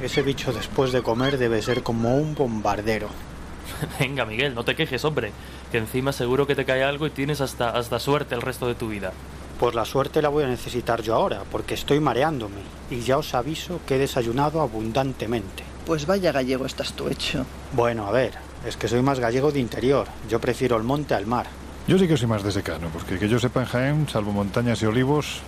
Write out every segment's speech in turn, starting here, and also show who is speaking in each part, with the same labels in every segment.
Speaker 1: Ese bicho después de comer debe ser como un bombardero.
Speaker 2: Venga, Miguel, no te quejes, hombre, que encima seguro que te cae algo y tienes hasta, hasta suerte el resto de tu vida.
Speaker 1: Pues la suerte la voy a necesitar yo ahora, porque estoy mareándome, y ya os aviso que he desayunado abundantemente.
Speaker 3: Pues vaya gallego estás tú hecho.
Speaker 1: Bueno, a ver, es que soy más gallego de interior, yo prefiero el monte al mar.
Speaker 4: Yo sí que soy más de secano, porque que yo sepa en Jaén, salvo montañas y olivos,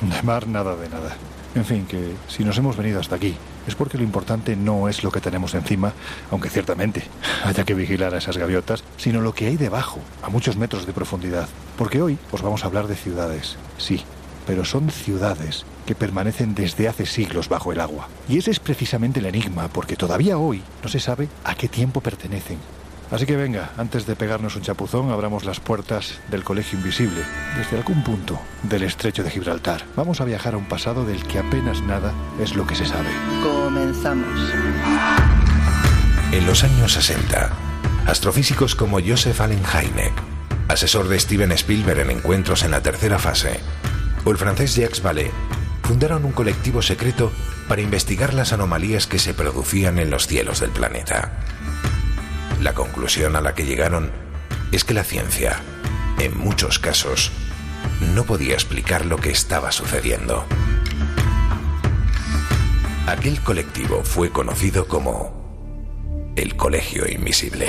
Speaker 4: de mar nada de nada. En fin, que si nos hemos venido hasta aquí es porque lo importante no es lo que tenemos encima, aunque ciertamente haya que vigilar a esas gaviotas, sino lo que hay debajo, a muchos metros de profundidad. Porque hoy os vamos a hablar de ciudades, sí, pero son ciudades que permanecen desde hace siglos bajo el agua. Y ese es precisamente el enigma, porque todavía hoy no se sabe a qué tiempo pertenecen. Así que venga, antes de pegarnos un chapuzón, abramos las puertas del Colegio Invisible, desde algún punto del estrecho de Gibraltar. Vamos a viajar a un pasado del que apenas nada es lo que se sabe.
Speaker 3: Comenzamos.
Speaker 5: En los años 60, astrofísicos como Joseph Allen Hynek, asesor de Steven Spielberg en encuentros en la tercera fase, o el francés Jacques Vallée, fundaron un colectivo secreto para investigar las anomalías que se producían en los cielos del planeta. La conclusión a la que llegaron es que la ciencia, en muchos casos, no podía explicar lo que estaba sucediendo. Aquel colectivo fue conocido como el Colegio Invisible.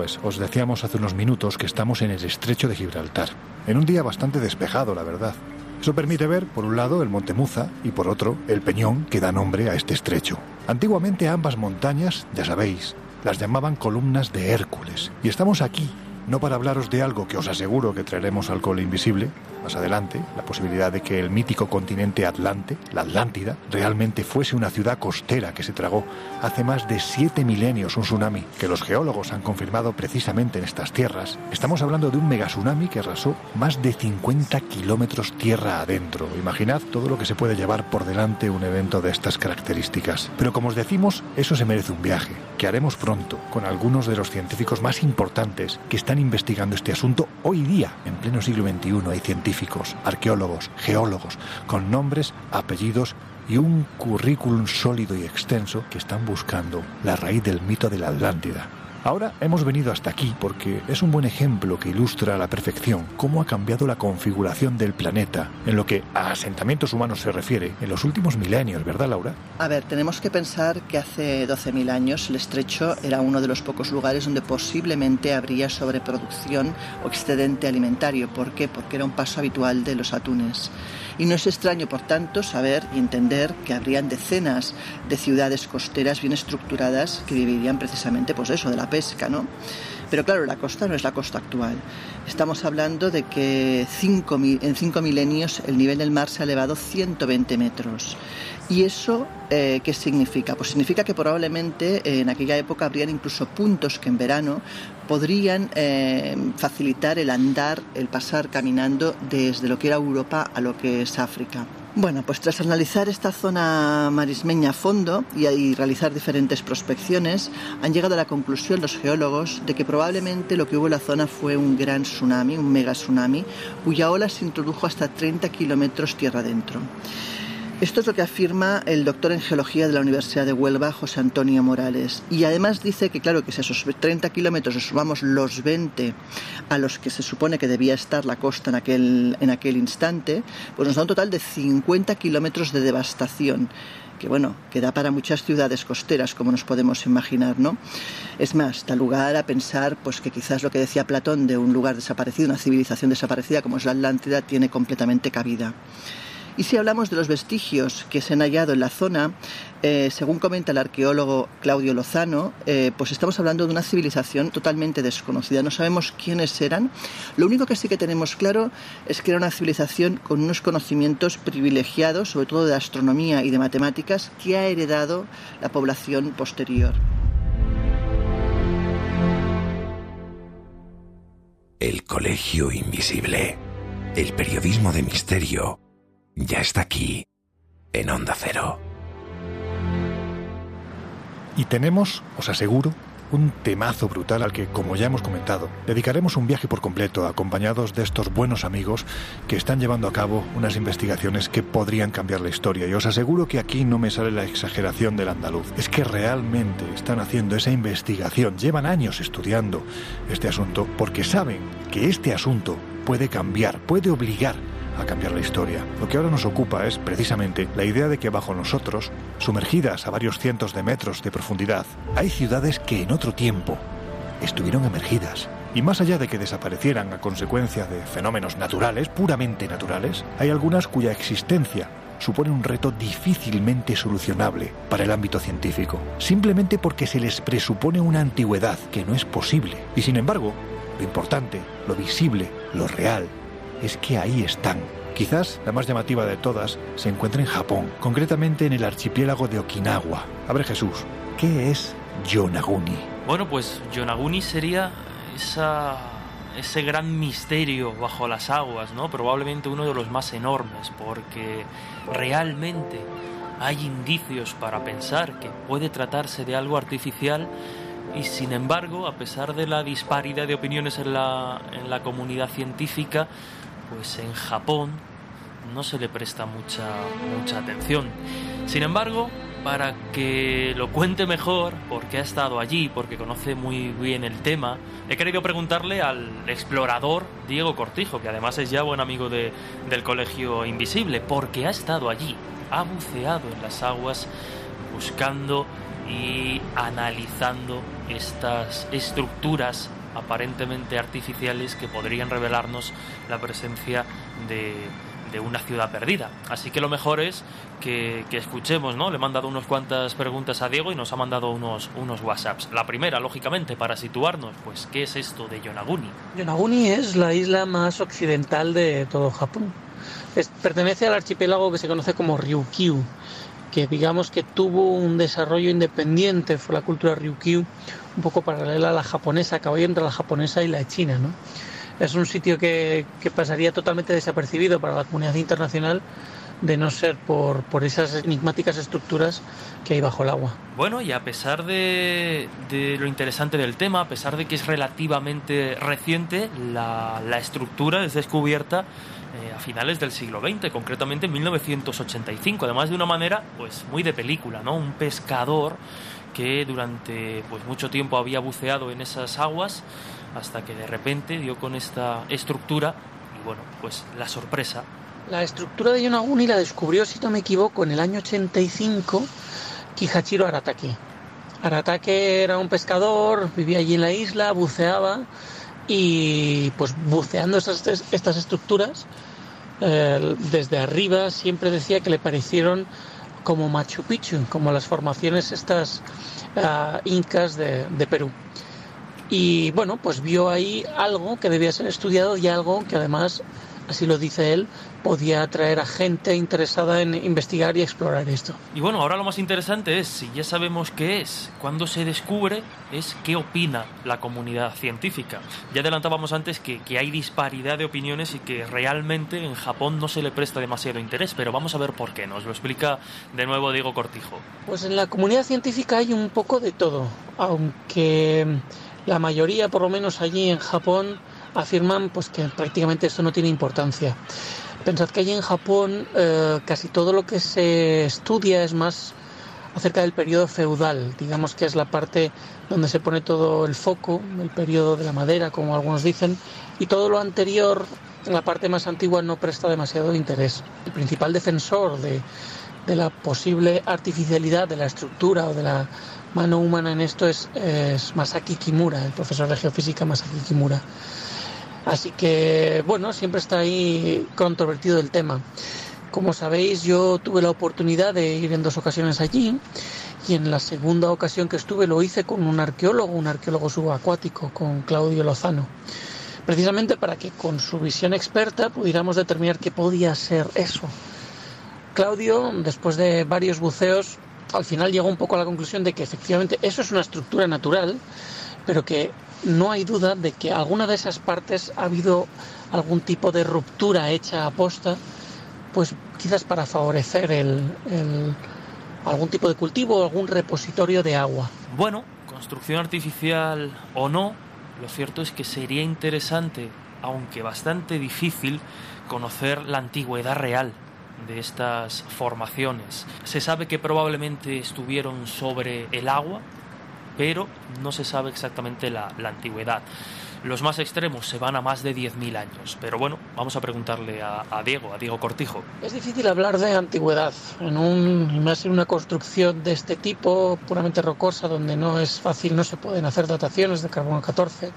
Speaker 4: Pues os decíamos hace unos minutos que estamos en el estrecho de Gibraltar, en un día bastante despejado, la verdad. Eso permite ver, por un lado, el Monte Muza y por otro, el peñón que da nombre a este estrecho. Antiguamente ambas montañas, ya sabéis, las llamaban columnas de Hércules. Y estamos aquí, no para hablaros de algo que os aseguro que traeremos al cole invisible, más adelante, la posibilidad de que el mítico continente Atlante, la Atlántida, realmente fuese una ciudad costera que se tragó hace más de siete milenios un tsunami que los geólogos han confirmado precisamente en estas tierras. Estamos hablando de un megatsunami que arrasó más de 50 kilómetros tierra adentro. Imaginad todo lo que se puede llevar por delante un evento de estas características. Pero como os decimos, eso se merece un viaje, que haremos pronto con algunos de los científicos más importantes que están investigando este asunto hoy día, en pleno siglo XXI. Hay científicos, arqueólogos, geólogos, con nombres, apellidos y un currículum sólido y extenso que están buscando la raíz del mito de la Atlántida. Ahora hemos venido hasta aquí porque es un buen ejemplo que ilustra a la perfección cómo ha cambiado la configuración del planeta en lo que a asentamientos humanos se refiere en los últimos milenios, ¿verdad, Laura?
Speaker 3: A ver, tenemos que pensar que hace 12.000 años el estrecho era uno de los pocos lugares donde posiblemente habría sobreproducción o excedente alimentario. ¿Por qué? Porque era un paso habitual de los atunes. Y no es extraño, por tanto, saber y entender que habrían decenas de ciudades costeras bien estructuradas que vivirían precisamente, pues eso, de la pesca, ¿no? Pero claro, la costa no es la costa actual. Estamos hablando de que cinco en cinco milenios el nivel del mar se ha elevado 120 metros. ¿Y eso eh, qué significa? Pues significa que probablemente eh, en aquella época habrían incluso puntos que en verano podrían eh, facilitar el andar, el pasar caminando desde lo que era Europa a lo que es África. Bueno, pues tras analizar esta zona marismeña a fondo y, y realizar diferentes prospecciones, han llegado a la conclusión los geólogos de que probablemente lo que hubo en la zona fue un gran tsunami, un mega tsunami, cuya ola se introdujo hasta 30 kilómetros tierra adentro. Esto es lo que afirma el doctor en geología de la Universidad de Huelva, José Antonio Morales. Y además dice que, claro, que si a esos 30 kilómetros sumamos los 20 a los que se supone que debía estar la costa en aquel, en aquel instante, pues nos da un total de 50 kilómetros de devastación. que bueno, que da para muchas ciudades costeras, como nos podemos imaginar, ¿no? Es más, da lugar a pensar pues que quizás lo que decía Platón de un lugar desaparecido, una civilización desaparecida como es la Atlántida, tiene completamente cabida. Y si hablamos de los vestigios que se han hallado en la zona, eh, según comenta el arqueólogo Claudio Lozano, eh, pues estamos hablando de una civilización totalmente desconocida. No sabemos quiénes eran. Lo único que sí que tenemos claro es que era una civilización con unos conocimientos privilegiados, sobre todo de astronomía y de matemáticas, que ha heredado la población posterior.
Speaker 5: El Colegio Invisible. El periodismo de misterio ya está aquí, en Onda Cero.
Speaker 4: Y tenemos, os aseguro, un temazo brutal al que, como ya hemos comentado, dedicaremos un viaje por completo acompañados de estos buenos amigos que están llevando a cabo unas investigaciones que podrían cambiar la historia. Y os aseguro que aquí no me sale la exageración del andaluz. Es que realmente están haciendo esa investigación, llevan años estudiando este asunto porque saben que este asunto puede cambiar, puede obligar a cambiar la historia. Lo que ahora nos ocupa es precisamente la idea de que bajo nosotros, sumergidas a varios cientos de metros de profundidad, hay ciudades que en otro tiempo estuvieron emergidas. Y más allá de que desaparecieran a consecuencia de fenómenos naturales, puramente naturales, hay algunas cuya existencia supone un reto difícilmente solucionable para el ámbito científico, simplemente porque se les presupone una antigüedad que no es posible. Y sin embargo, lo importante, lo visible, lo real, es que ahí están. Quizás la más llamativa de todas se encuentra en Japón, concretamente en el archipiélago de Okinawa. A ver Jesús, ¿qué es Yonaguni?
Speaker 2: Bueno, pues Yonaguni sería ese gran misterio bajo las aguas, ¿no? Probablemente uno de los más enormes, porque realmente hay indicios para pensar que puede tratarse de algo artificial y sin embargo, a pesar de la disparidad de opiniones en la, en la comunidad científica, pues en Japón no se le presta mucha, mucha atención. Sin embargo, para que lo cuente mejor, porque ha estado allí, porque conoce muy bien el tema, he querido preguntarle al explorador Diego Cortijo, que además es ya buen amigo de- del Colegio Invisible, porque ha estado allí, ha buceado en las aguas buscando y analizando estas estructuras aparentemente artificiales que podrían revelarnos la presencia de, de una ciudad perdida. Así que lo mejor es que, que escuchemos, ¿no? Le he mandado unas cuantas preguntas a Diego y nos ha mandado unos, unos WhatsApps. La primera, lógicamente, para situarnos, pues, ¿qué es esto de Yonaguni?
Speaker 6: Yonaguni es la isla más occidental de todo Japón. Pertenece al archipiélago que se conoce como Ryukyu, que digamos que tuvo un desarrollo independiente, fue la cultura Ryukyu un poco paralela a la japonesa, caballo entre la japonesa y la china. ¿no? Es un sitio que, que pasaría totalmente desapercibido para la comunidad internacional de no ser por, por esas enigmáticas estructuras que hay bajo el agua.
Speaker 2: Bueno, y a pesar de, de lo interesante del tema, a pesar de que es relativamente reciente, la, la estructura es descubierta eh, a finales del siglo XX, concretamente en 1985, además de una manera pues muy de película, ¿no? Un pescador que durante pues mucho tiempo había buceado en esas aguas hasta que de repente dio con esta estructura y bueno, pues la sorpresa
Speaker 6: La estructura de Yonaguni la descubrió, si no me equivoco, en el año 85 Kihachiro Aratake. Aratake era un pescador, vivía allí en la isla, buceaba y pues buceando esas, estas estructuras eh, desde arriba siempre decía que le parecieron como Machu Picchu, como las formaciones estas ah, incas de, de Perú. Y bueno, pues vio ahí algo que debía ser estudiado y algo que además, así lo dice él, podía atraer a gente interesada en investigar y explorar esto.
Speaker 2: Y bueno, ahora lo más interesante es, si ya sabemos qué es, cuándo se descubre, es qué opina la comunidad científica. Ya adelantábamos antes que, que hay disparidad de opiniones y que realmente en Japón no se le presta demasiado interés, pero vamos a ver por qué. Nos lo explica de nuevo Diego Cortijo.
Speaker 6: Pues en la comunidad científica hay un poco de todo, aunque la mayoría, por lo menos allí en Japón, afirman pues que prácticamente esto no tiene importancia. Pensad que allí en Japón eh, casi todo lo que se estudia es más acerca del periodo feudal, digamos que es la parte donde se pone todo el foco, el periodo de la madera, como algunos dicen, y todo lo anterior, la parte más antigua, no presta demasiado interés. El principal defensor de, la posible artificialidad de la estructura o de la mano humana en esto es, es Masaki Kimura, el profesor de geofísica Masaki Kimura. Así que, bueno, siempre está ahí controvertido el tema. Como sabéis, yo tuve la oportunidad de ir en dos ocasiones allí y en la segunda ocasión que estuve lo hice con un arqueólogo, un arqueólogo subacuático, con Claudio Lozano, precisamente para que con su visión experta pudiéramos determinar qué podía ser eso. Claudio, después de varios buceos, al final llegó un poco a la conclusión de que efectivamente eso es una estructura natural, pero que no hay duda de que alguna de esas partes ha habido algún tipo de ruptura hecha a posta, pues quizás para favorecer algún tipo de cultivo o algún repositorio de agua.
Speaker 2: Bueno, construcción artificial o no, lo cierto es que sería interesante, aunque bastante difícil, conocer la antigüedad real de estas formaciones. Se sabe que probablemente estuvieron sobre el agua, pero no se sabe exactamente la, antigüedad. Los más extremos se van a más de 10.000 años, pero bueno, vamos a preguntarle a, Diego, a Diego Cortijo.
Speaker 6: Es difícil hablar de antigüedad en un, una construcción de este tipo, puramente rocosa, donde no es fácil, no se pueden hacer dataciones de carbono 14.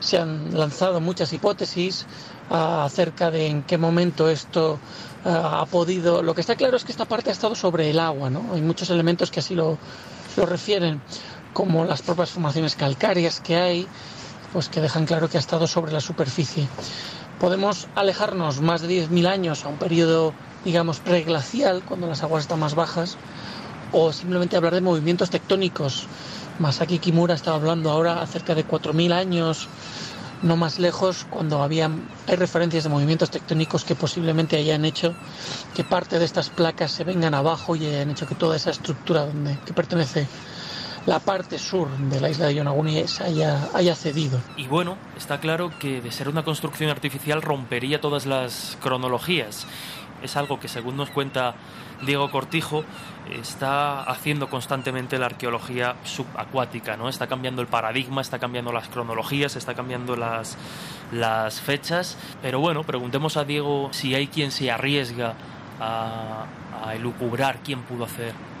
Speaker 6: Se han lanzado muchas hipótesis ah, acerca de en qué momento esto ah, ha podido. Lo que está claro es que esta parte ha estado sobre el agua, ¿no? Hay muchos elementos que así lo, lo refieren, como las propias formaciones calcáreas que hay, pues que dejan claro que ha estado sobre la superficie. Podemos alejarnos más de 10.000 años a un periodo, digamos, preglacial, cuando las aguas están más bajas, o simplemente hablar de movimientos tectónicos. Masaki Kimura estaba hablando ahora acerca de 4.000 años, no más lejos, cuando había, hay referencias de movimientos tectónicos que posiblemente hayan hecho que parte de estas placas se vengan abajo y hayan hecho que toda esa estructura donde, que pertenece la parte sur de la isla de Yonaguni haya, haya cedido.
Speaker 2: Y bueno, está claro que de ser una construcción artificial rompería todas las cronologías. Es algo que, según nos cuenta Diego Cortijo, está haciendo constantemente la arqueología subacuática, ¿no? Está cambiando el paradigma, está cambiando las cronologías, está cambiando las, las fechas. Pero bueno, preguntemos a Diego si hay quien se arriesga a, a elucubrar quién pudo hacer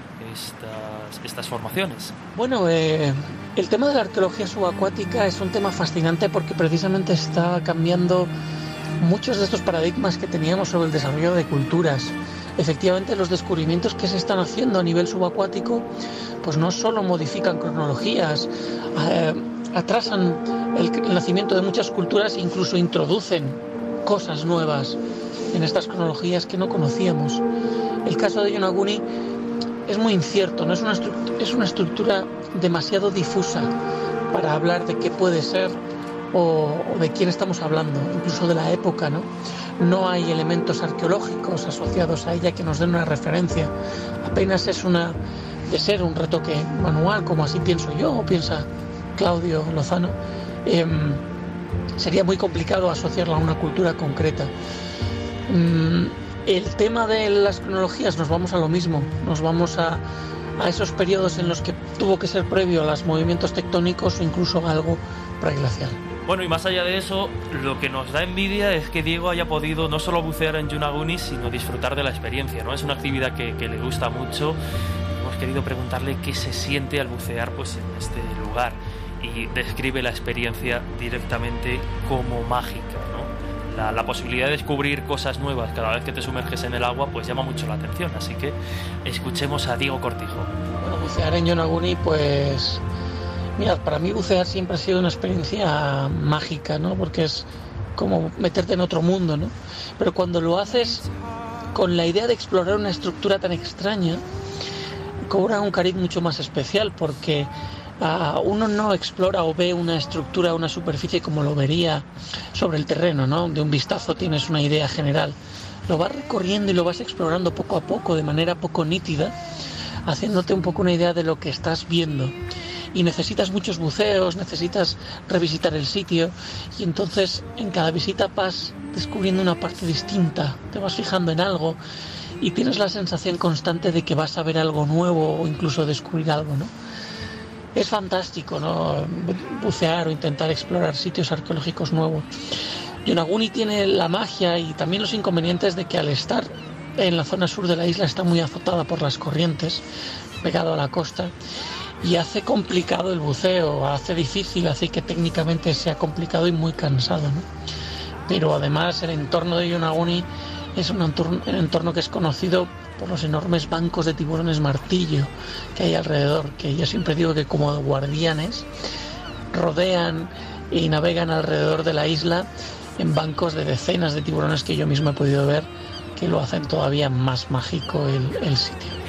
Speaker 2: estas, formaciones.
Speaker 6: Bueno, eh, el tema de la arqueología subacuática es un tema fascinante porque precisamente está cambiando muchos de estos paradigmas que teníamos sobre el desarrollo de culturas. Efectivamente, los descubrimientos que se están haciendo a nivel subacuático, pues no solo modifican cronologías, eh, atrasan el nacimiento de muchas culturas e incluso introducen cosas nuevas en estas cronologías que no conocíamos. El caso de Yonaguni es muy incierto, no es una, es una estructura demasiado difusa para hablar de qué puede ser o, de quién estamos hablando, incluso de la época, ¿no? No hay elementos arqueológicos asociados a ella que nos den una referencia. Apenas es una de ser un retoque manual, como así pienso yo o piensa Claudio Lozano. Eh, sería muy complicado asociarla a una cultura concreta. Mm, el tema de las cronologías nos vamos a lo mismo, nos vamos a, a, esos periodos en los que tuvo que ser previo a los movimientos tectónicos o incluso algo preglacial.
Speaker 2: Bueno, y más allá de eso, lo que nos da envidia es que Diego haya podido no solo bucear en Yunaguni, sino disfrutar de la experiencia, ¿no? Es una actividad que, le gusta mucho. Hemos querido preguntarle qué se siente al bucear pues, en este lugar y describe la experiencia directamente como mágica. La, posibilidad de descubrir cosas nuevas cada vez que te sumerges en el agua pues llama mucho la atención. Así que escuchemos a Diego Cortijo.
Speaker 6: Bueno, bucear en Yonaguni pues... Mirad, para mí bucear siempre ha sido una experiencia mágica, ¿no? Porque es como meterte en otro mundo, ¿no? Pero cuando lo haces con la idea de explorar una estructura tan extraña, cobra un cariz mucho más especial porque uh, uno no explora o ve una estructura, una superficie como lo vería sobre el terreno, ¿no? De un vistazo tienes una idea general. Lo vas recorriendo y lo vas explorando poco a poco, de manera poco nítida, haciéndote un poco una idea de lo que estás viendo. Y necesitas muchos buceos, necesitas revisitar el sitio y entonces en cada visita vas descubriendo una parte distinta, te vas fijando en algo y tienes la sensación constante de que vas a ver algo nuevo o incluso descubrir algo, ¿no? Es fantástico, ¿no? Bucear o intentar explorar sitios arqueológicos nuevos. Yonaguni tiene la magia y también los inconvenientes de que al estar en la zona sur de la isla está muy azotada por las corrientes, pegado a la costa, y hace complicado el buceo, hace difícil, hace que técnicamente sea complicado y muy cansado. ¿no? Pero además el entorno de Yonaguni es un entorno, un entorno que es conocido por los enormes bancos de tiburones martillo que hay alrededor, que yo siempre digo que como guardianes rodean y navegan alrededor de la isla en bancos de decenas de tiburones que yo mismo he podido ver que lo hacen todavía más mágico el, el sitio.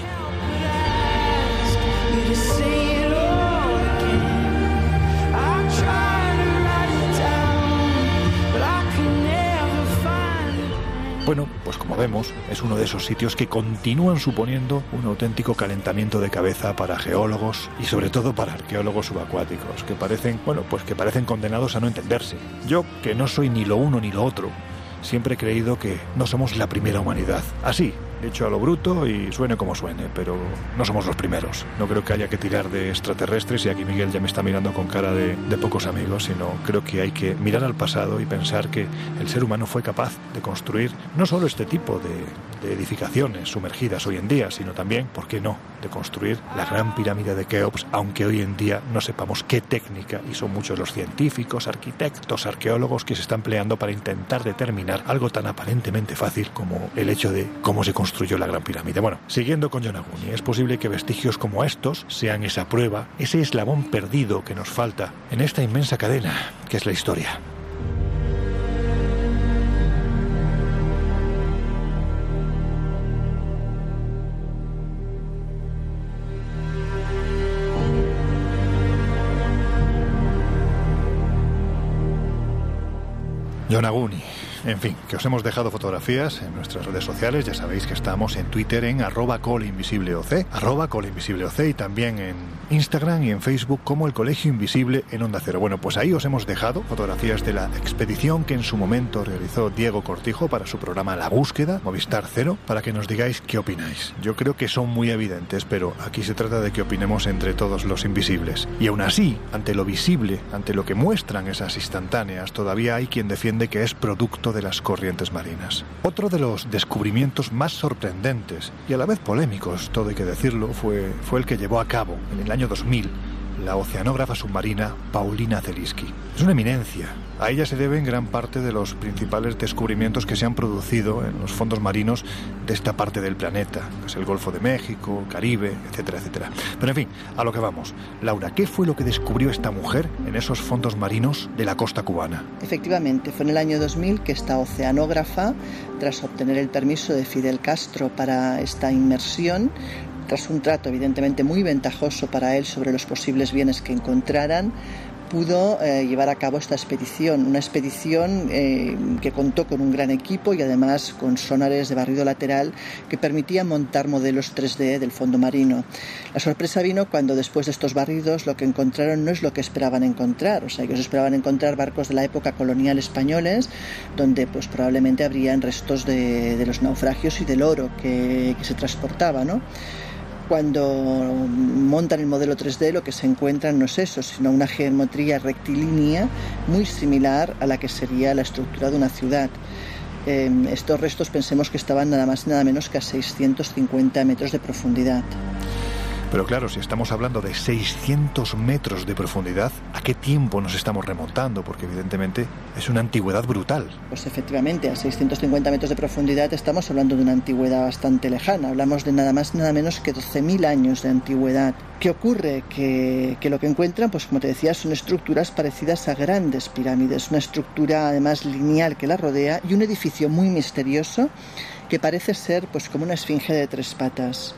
Speaker 4: Bueno, pues como vemos, es uno de esos sitios que continúan suponiendo un auténtico calentamiento de cabeza para geólogos y sobre todo para arqueólogos subacuáticos, que parecen, bueno, pues que parecen condenados a no entenderse. Yo, que no soy ni lo uno ni lo otro, siempre he creído que no somos la primera humanidad. Así, hecho a lo bruto y suene como suene, pero no somos los primeros. No creo que haya que tirar de extraterrestres y aquí Miguel ya me está mirando con cara de, pocos amigos, sino creo que hay que mirar al pasado y pensar que el ser humano fue capaz de construir no solo este tipo de, de edificaciones sumergidas hoy en día, sino también, ¿por qué no?, de construir la gran pirámide de Keops, aunque hoy en día no sepamos qué técnica, y son muchos los científicos, arquitectos, arqueólogos que se están empleando para intentar determinar algo tan aparentemente fácil como el hecho de cómo se construyó la gran pirámide. Bueno, siguiendo con Yonaguni, es posible que vestigios como estos sean esa prueba, ese eslabón perdido que nos falta en esta inmensa cadena que es la historia. Yonaguni. En fin, que os hemos dejado fotografías en nuestras redes sociales. Ya sabéis que estamos en Twitter en arroba colinvisibleoc, arroba colinvisibleoc y también en Instagram y en Facebook como el Colegio Invisible en Onda Cero. Bueno, pues ahí os hemos dejado fotografías de la expedición que en su momento realizó Diego Cortijo para su programa La Búsqueda, Movistar Cero, para que nos digáis qué opináis. Yo creo que son muy evidentes, pero aquí se trata de que opinemos entre todos los invisibles. Y aún así, ante lo visible, ante lo que muestran esas instantáneas, todavía hay quien defiende que es producto de las corrientes marinas. Otro de los descubrimientos más sorprendentes y a la vez polémicos, todo hay que decirlo, fue, fue el que llevó a cabo en el año 2000 la oceanógrafa submarina Paulina Zeliski. Es una eminencia. A ella se deben gran parte de los principales descubrimientos que se han producido en los fondos marinos de esta parte del planeta, pues el Golfo de México, Caribe, etcétera, etcétera. Pero en fin, a lo que vamos. Laura, ¿qué fue lo que descubrió esta mujer en esos fondos marinos de la costa cubana?
Speaker 3: Efectivamente, fue en el año 2000 que esta oceanógrafa, tras obtener el permiso de Fidel Castro para esta inmersión, tras un trato evidentemente muy ventajoso para él sobre los posibles bienes que encontraran, pudo eh, llevar a cabo esta expedición, una expedición eh, que contó con un gran equipo y además con sonares de barrido lateral que permitían montar modelos 3D del fondo marino. La sorpresa vino cuando después de estos barridos lo que encontraron no es lo que esperaban encontrar, o sea, ellos esperaban encontrar barcos de la época colonial españoles donde pues probablemente habrían restos de, los naufragios y del oro que, que se transportaba, ¿no? Cuando montan el modelo 3D lo que se encuentran no es eso, sino una geometría rectilínea muy similar a la que sería la estructura de una ciudad. Eh, estos restos pensemos que estaban nada más y nada menos que a 650 metros de profundidad.
Speaker 4: Pero claro, si estamos hablando de 600 metros de profundidad, ¿a qué tiempo nos estamos remontando? Porque evidentemente es una antigüedad brutal.
Speaker 3: Pues efectivamente, a 650 metros de profundidad estamos hablando de una antigüedad bastante lejana. Hablamos de nada más nada menos que 12.000 años de antigüedad. ¿Qué ocurre? Que, lo que encuentran, pues como te decía, son estructuras parecidas a grandes pirámides, una estructura además lineal que la rodea y un edificio muy misterioso que parece ser pues como una esfinge de tres patas.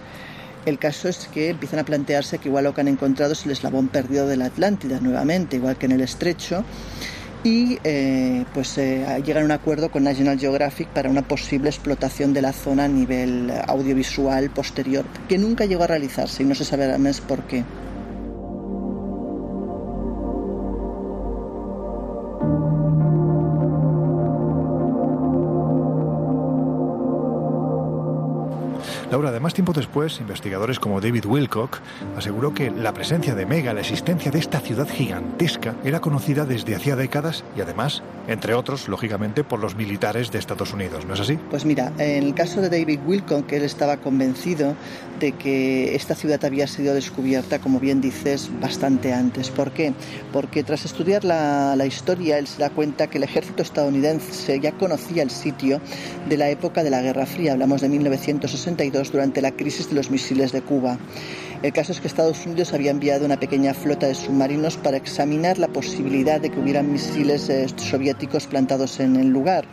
Speaker 3: El caso es que empiezan a plantearse que igual lo que han encontrado es el eslabón perdido de la Atlántida nuevamente, igual que en el estrecho, y eh, pues eh, llegan a un acuerdo con National Geographic para una posible explotación de la zona a nivel audiovisual posterior, que nunca llegó a realizarse y no se sabe además por qué.
Speaker 4: Laura, además tiempo después, investigadores como David Wilcock aseguró que la presencia de Mega, la existencia de esta ciudad gigantesca, era conocida desde hacía décadas y además, entre otros, lógicamente, por los militares de Estados Unidos, ¿no es así?
Speaker 3: Pues mira, en el caso de David Wilcock, él estaba convencido de que esta ciudad había sido descubierta, como bien dices, bastante antes. ¿Por qué? Porque tras estudiar la historia, él se da cuenta que el ejército estadounidense ya conocía el sitio de la época de la Guerra Fría, hablamos de 1962, durante la crisis de los misiles de Cuba. El caso es que Estados Unidos había enviado una pequeña flota de submarinos para examinar la posibilidad de que hubieran misiles eh, soviéticos plantados en el lugar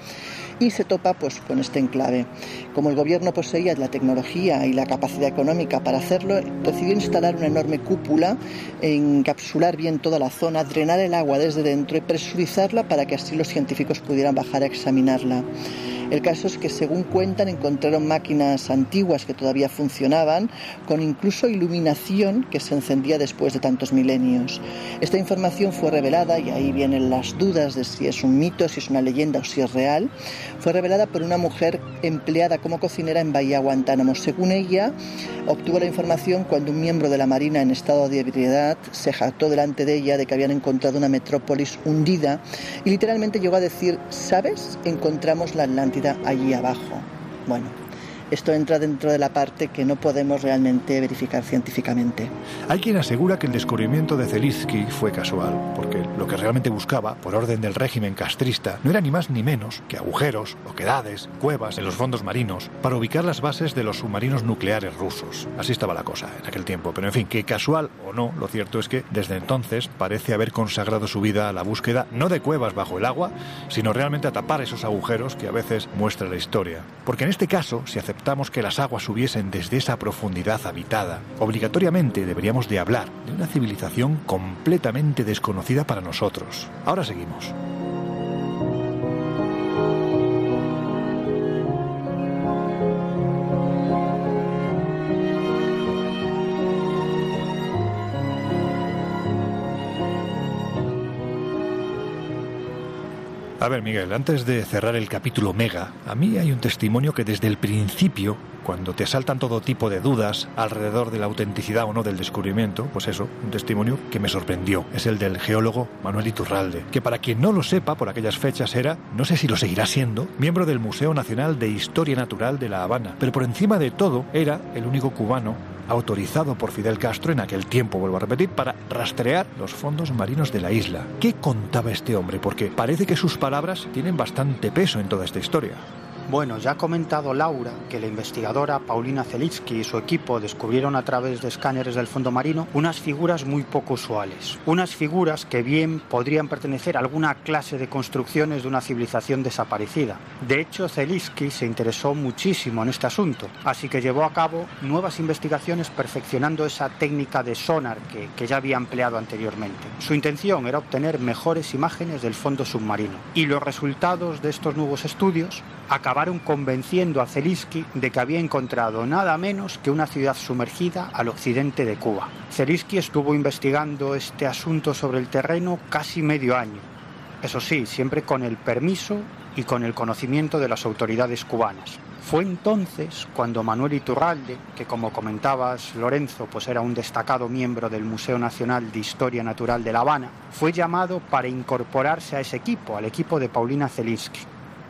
Speaker 3: y se topa pues con este enclave. Como el gobierno poseía la tecnología y la capacidad económica para hacerlo, decidió instalar una enorme cúpula, encapsular bien toda la zona, drenar el agua desde dentro y presurizarla para que así los científicos pudieran bajar a examinarla. El caso es que, según cuentan, encontraron máquinas antiguas que todavía funcionaban, con incluso iluminación que se encendía después de tantos milenios. Esta información fue revelada, y ahí vienen las dudas de si es un mito, si es una leyenda o si es real, fue revelada por una mujer empleada como cocinera en Bahía Guantánamo. Según ella, obtuvo la información cuando un miembro de la Marina en estado de ebriedad se jactó delante de ella de que habían encontrado una metrópolis hundida y literalmente llegó a decir, ¿sabes? Encontramos la Atlántida allí abajo. Bueno, esto entra dentro de la parte que no podemos realmente verificar científicamente.
Speaker 4: Hay quien asegura que el descubrimiento de Zelensky fue casual, porque lo que realmente buscaba, por orden del régimen castrista, no era ni más ni menos que agujeros, oquedades, cuevas en los fondos marinos para ubicar las bases de los submarinos nucleares rusos. Así estaba la cosa en aquel tiempo. Pero en fin, que casual o no, lo cierto es que desde entonces parece haber consagrado su vida a la búsqueda no de cuevas bajo el agua, sino realmente a tapar esos agujeros que a veces muestra la historia. Porque en este caso, si aceptamos que las aguas subiesen desde esa profundidad habitada, obligatoriamente deberíamos de hablar de una civilización completamente desconocida para nosotros. Ahora seguimos. A ver, Miguel, antes de cerrar el capítulo Mega, a mí hay un testimonio que desde el principio, cuando te asaltan todo tipo de dudas alrededor de la autenticidad o no del descubrimiento, pues eso, un testimonio que me sorprendió. Es el del geólogo Manuel Iturralde, que para quien no lo sepa, por aquellas fechas era, no sé si lo seguirá siendo, miembro del Museo Nacional de Historia Natural de La Habana, pero por encima de todo era el único cubano autorizado por Fidel Castro en aquel tiempo, vuelvo a repetir, para rastrear los fondos marinos de la isla. ¿Qué contaba este hombre? Porque parece que sus palabras tienen bastante peso en toda esta historia.
Speaker 1: Bueno, ya ha comentado Laura que la investigadora Paulina Zelitsky y su equipo descubrieron a través de escáneres del fondo marino unas figuras muy poco usuales. Unas figuras que bien podrían pertenecer a alguna clase de construcciones de una civilización desaparecida. De hecho, Zelitsky se interesó muchísimo en este asunto, así que llevó a cabo nuevas investigaciones perfeccionando esa técnica de sonar que, que ya había empleado anteriormente. Su intención era obtener mejores imágenes del fondo submarino. Y los resultados de estos nuevos estudios acabaron convenciendo a Zelinsky de que había encontrado nada menos que una ciudad sumergida al occidente de Cuba. Zelinsky estuvo investigando este asunto sobre el terreno casi medio año. Eso sí, siempre con el permiso y con el conocimiento de las autoridades cubanas. Fue entonces cuando Manuel Iturralde, que como comentabas Lorenzo, pues era un destacado miembro del Museo Nacional de Historia Natural de La Habana, fue llamado para incorporarse a ese equipo, al equipo de Paulina Zelinsky.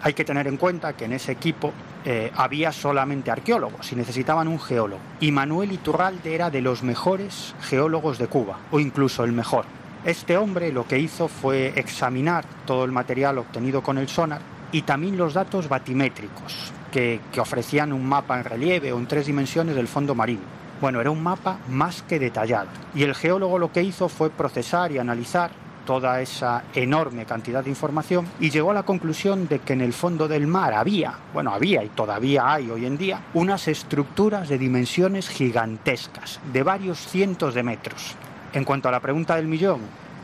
Speaker 1: Hay que tener en cuenta que en ese equipo eh, había solamente arqueólogos y necesitaban un geólogo. Y Manuel Iturralde era de los mejores geólogos de Cuba, o incluso el mejor. Este hombre lo que hizo fue examinar todo el material obtenido con el sonar y también los datos batimétricos, que, que ofrecían un mapa en relieve o en tres dimensiones del fondo marino. Bueno, era un mapa más que detallado. Y el geólogo lo que hizo fue procesar y analizar toda esa enorme cantidad de información y llegó a la conclusión de que en el fondo del mar había, bueno, había y todavía hay hoy en día, unas estructuras de dimensiones gigantescas, de varios cientos de metros. En cuanto a la pregunta del millón,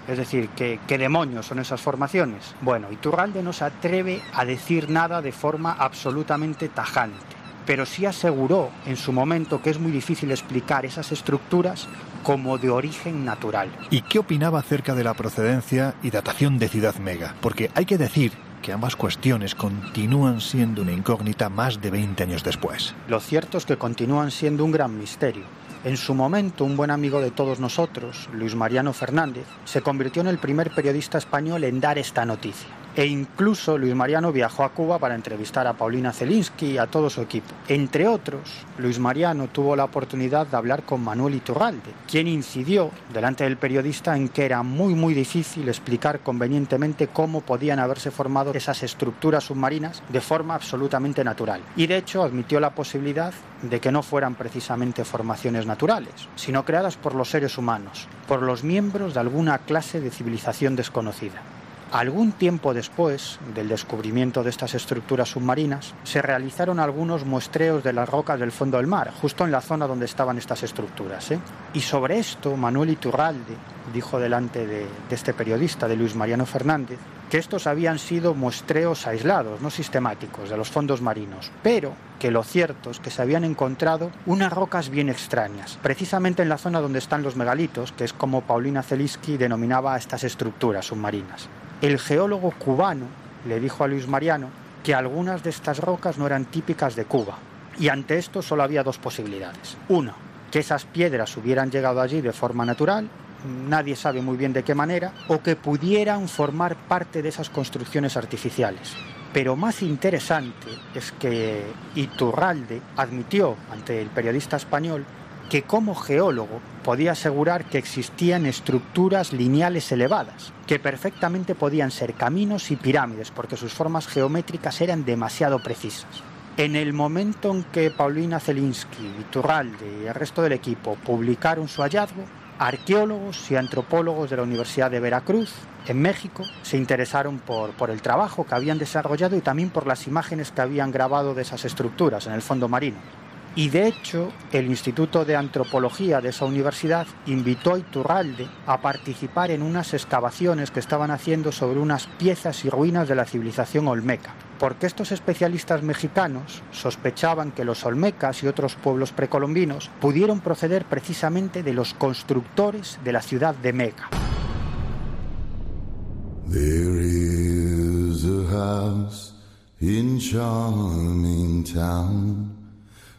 Speaker 1: es decir, ¿qué, qué demonios son esas formaciones? Bueno, Iturralde no se atreve a decir nada de forma absolutamente tajante pero sí aseguró en su momento que es muy difícil explicar esas estructuras como de origen natural.
Speaker 4: ¿Y qué opinaba acerca de la procedencia y datación de Ciudad Mega? Porque hay que decir que ambas cuestiones continúan siendo una incógnita más de 20 años después.
Speaker 1: Lo cierto es que continúan siendo un gran misterio. En su momento, un buen amigo de todos nosotros, Luis Mariano Fernández, se convirtió en el primer periodista español en dar esta noticia. E incluso Luis Mariano viajó a Cuba para entrevistar a Paulina Zelinsky y a todo su equipo. Entre otros, Luis Mariano tuvo la oportunidad de hablar con Manuel Iturralde, quien incidió delante del periodista en que era muy muy difícil explicar convenientemente cómo podían haberse formado esas estructuras submarinas de forma absolutamente natural. Y de hecho admitió la posibilidad de que no fueran precisamente formaciones naturales, sino creadas por los seres humanos, por los miembros de alguna clase de civilización desconocida. Algún tiempo después del descubrimiento de estas estructuras submarinas, se realizaron algunos muestreos de las rocas del fondo del mar, justo en la zona donde estaban estas estructuras. ¿eh? Y sobre esto, Manuel Iturralde dijo delante de, este periodista, de Luis Mariano Fernández, que estos habían sido muestreos aislados, no sistemáticos, de los fondos marinos, pero que lo cierto es que se habían encontrado unas rocas bien extrañas, precisamente en la zona donde están los megalitos, que es como Paulina Zelinsky denominaba estas estructuras submarinas. El geólogo cubano le dijo a Luis Mariano que algunas de estas rocas no eran típicas de Cuba. Y ante esto solo había dos posibilidades. Una, que esas piedras hubieran llegado allí de forma natural, nadie sabe muy bien de qué manera, o que pudieran formar parte de esas construcciones artificiales. Pero más interesante es que Iturralde admitió ante el periodista español que como geólogo podía asegurar que existían estructuras lineales elevadas, que perfectamente podían ser caminos y pirámides, porque sus formas geométricas eran demasiado precisas. En el momento en que Paulina Zelinsky, Iturralde y el resto del equipo publicaron su hallazgo, arqueólogos y antropólogos de la Universidad de Veracruz, en México, se interesaron por, por el trabajo que habían desarrollado y también por las imágenes que habían grabado de esas estructuras en el fondo marino. Y de hecho, el Instituto de Antropología de esa universidad invitó a Iturralde a participar en unas excavaciones que estaban haciendo sobre unas piezas y ruinas de la civilización olmeca. Porque estos especialistas mexicanos sospechaban que los olmecas y otros pueblos precolombinos pudieron proceder precisamente de los constructores de la ciudad de Meca.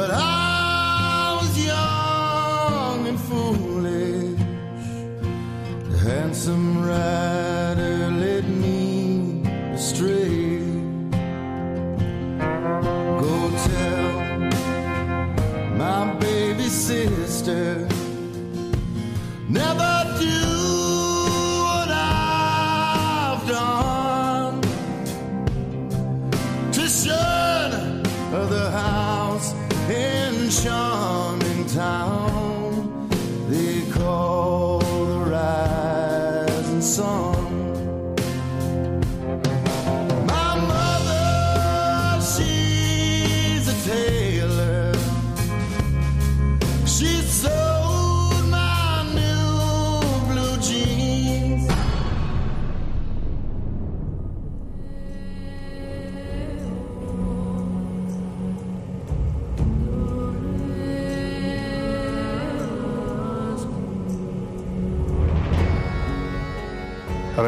Speaker 7: But I was young and foolish. The handsome rider led me astray. Go tell my baby sister never do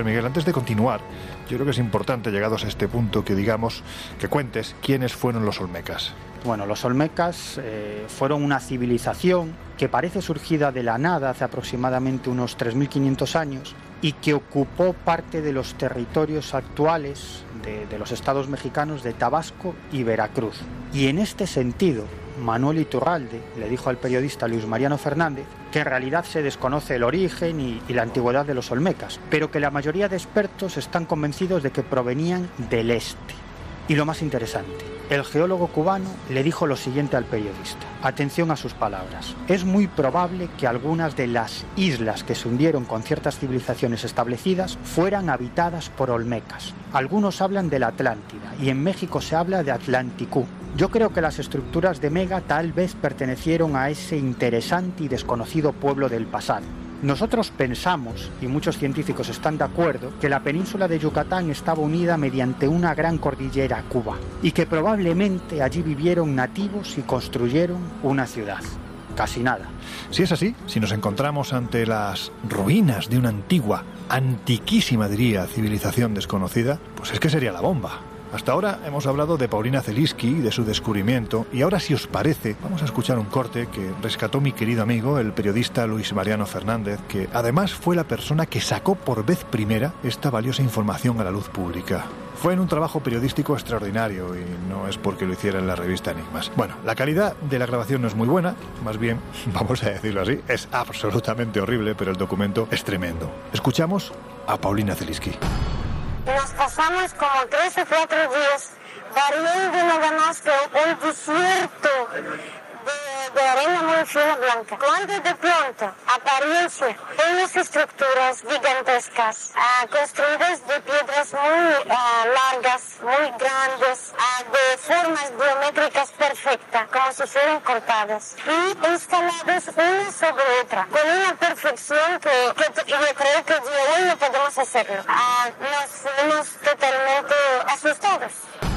Speaker 4: Miguel, antes de continuar, yo creo que es importante, llegados a este punto, que digamos, que cuentes quiénes fueron los Olmecas.
Speaker 1: Bueno, los Olmecas eh, fueron una civilización que parece surgida de la nada hace aproximadamente unos 3.500 años y que ocupó parte de los territorios actuales de, de los estados mexicanos de Tabasco y Veracruz. Y en este sentido, Manuel Iturralde le dijo al periodista Luis Mariano Fernández que en realidad se desconoce el origen y, y la antigüedad de los Olmecas, pero que la mayoría de expertos están convencidos de que provenían del este. Y lo más interesante, el geólogo cubano le dijo lo siguiente al periodista. Atención a sus palabras. Es muy probable que algunas de las islas que se hundieron con ciertas civilizaciones establecidas fueran habitadas por olmecas. Algunos hablan de la Atlántida y en México se habla de Atlanticú. Yo creo que las estructuras de Mega tal vez pertenecieron a ese interesante y desconocido pueblo del pasado. Nosotros pensamos, y muchos científicos están de acuerdo, que la península de Yucatán estaba unida mediante una gran cordillera a Cuba y que probablemente allí vivieron nativos y construyeron una ciudad. Casi nada.
Speaker 4: Si es así, si nos encontramos ante las ruinas de una antigua, antiquísima diría, civilización desconocida, pues es que sería la bomba. Hasta ahora hemos hablado de Paulina Zeliski y de su descubrimiento, y ahora, si os parece, vamos a escuchar un corte que rescató mi querido amigo, el periodista Luis Mariano Fernández, que además fue la persona que sacó por vez primera esta valiosa información a la luz pública. Fue en un trabajo periodístico extraordinario y no es porque lo hiciera en la revista Enigmas. Bueno, la calidad de la grabación no es muy buena, más bien, vamos a decirlo así, es absolutamente horrible, pero el documento es tremendo. Escuchamos a Paulina Zeliski.
Speaker 8: Nos pasamos como tres o cuatro días nada más que un desierto de, arena muy fina blanca. Cuando de pronto aparecen unas estructuras gigantescas, ah, construidas de piedras muy ah, largas, muy grandes, ah, de formas geométricas perfectas, como si fueran cortadas, y instaladas una sobre otra, con una perfección que, que yo creo que hoy no podemos hacerlo. Nos fuimos totalmente asustados.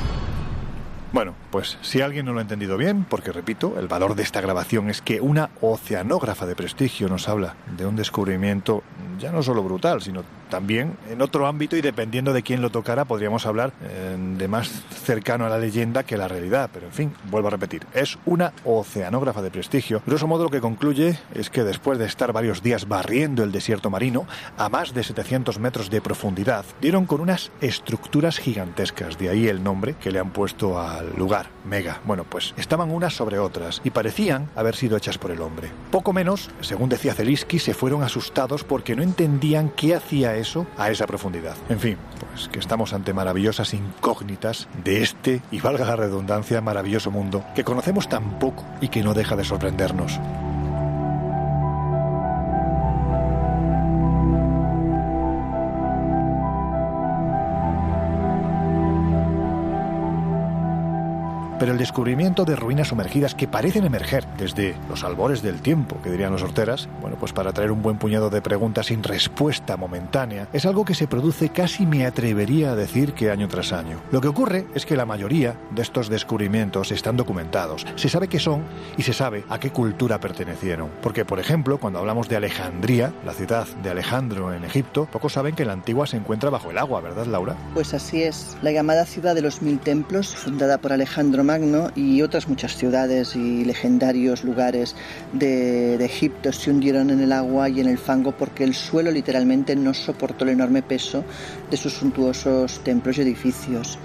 Speaker 4: Bueno, pues si alguien no lo ha entendido bien, porque repito, el valor de esta grabación es que una oceanógrafa de prestigio nos habla de un descubrimiento ya no solo brutal, sino también en otro ámbito y dependiendo de quién lo tocara podríamos hablar eh, de más cercano a la leyenda que la realidad. Pero en fin, vuelvo a repetir, es una oceanógrafa de prestigio. Grosso modo lo que concluye es que después de estar varios días barriendo el desierto marino a más de 700 metros de profundidad, dieron con unas estructuras gigantescas, de ahí el nombre que le han puesto al lugar, Mega. Bueno, pues estaban unas sobre otras y parecían haber sido hechas por el hombre. Poco menos, según decía Zeliski, se fueron asustados porque no entendían qué hacía a esa profundidad. En fin, pues que estamos ante maravillosas incógnitas de este, y valga la redundancia, maravilloso mundo que conocemos tan poco y que no deja de sorprendernos. Pero el descubrimiento de ruinas sumergidas que parecen emerger desde los albores del tiempo, que dirían los horteras, bueno, pues para traer un buen puñado de preguntas sin respuesta momentánea, es algo que se produce casi me atrevería a decir que año tras año. Lo que ocurre es que la mayoría de estos descubrimientos están documentados, se sabe qué son y se sabe a qué cultura pertenecieron. Porque, por ejemplo, cuando hablamos de Alejandría, la ciudad de Alejandro en Egipto, pocos saben que la antigua se encuentra bajo el agua, ¿verdad, Laura?
Speaker 3: Pues así es. La llamada ciudad de los mil templos, fundada por Alejandro Magno y otras muchas ciudades y legendarios lugares de, de Egipto se hundieron en el agua y en el fango porque el suelo literalmente no soportó el enorme peso de sus suntuosos templos y edificios.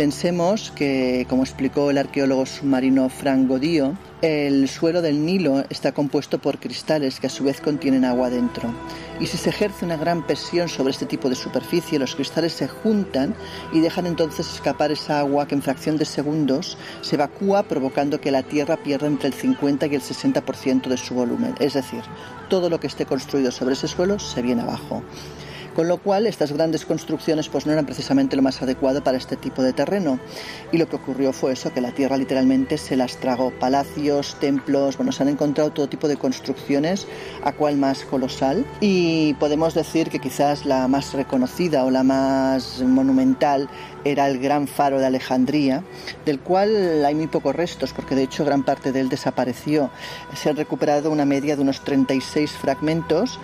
Speaker 3: Pensemos que, como explicó el arqueólogo submarino Frank Godío, el suelo del Nilo está compuesto por cristales que a su vez contienen agua dentro. Y si se ejerce una gran presión sobre este tipo de superficie, los cristales se juntan y dejan entonces escapar esa agua que en fracción de segundos se evacúa provocando que la Tierra pierda entre el 50 y el 60% de su volumen. Es decir, todo lo que esté construido sobre ese suelo se viene abajo. Con lo cual, estas grandes construcciones pues no eran precisamente lo más adecuado para este tipo de terreno. Y lo que ocurrió fue eso, que la tierra literalmente se las tragó. Palacios, templos, bueno, se han encontrado todo tipo de construcciones, a cual más colosal. Y podemos decir que quizás la más reconocida o la más monumental era el gran faro de Alejandría, del cual hay muy pocos restos, porque de hecho gran parte de él desapareció. Se han recuperado una media de unos 36 fragmentos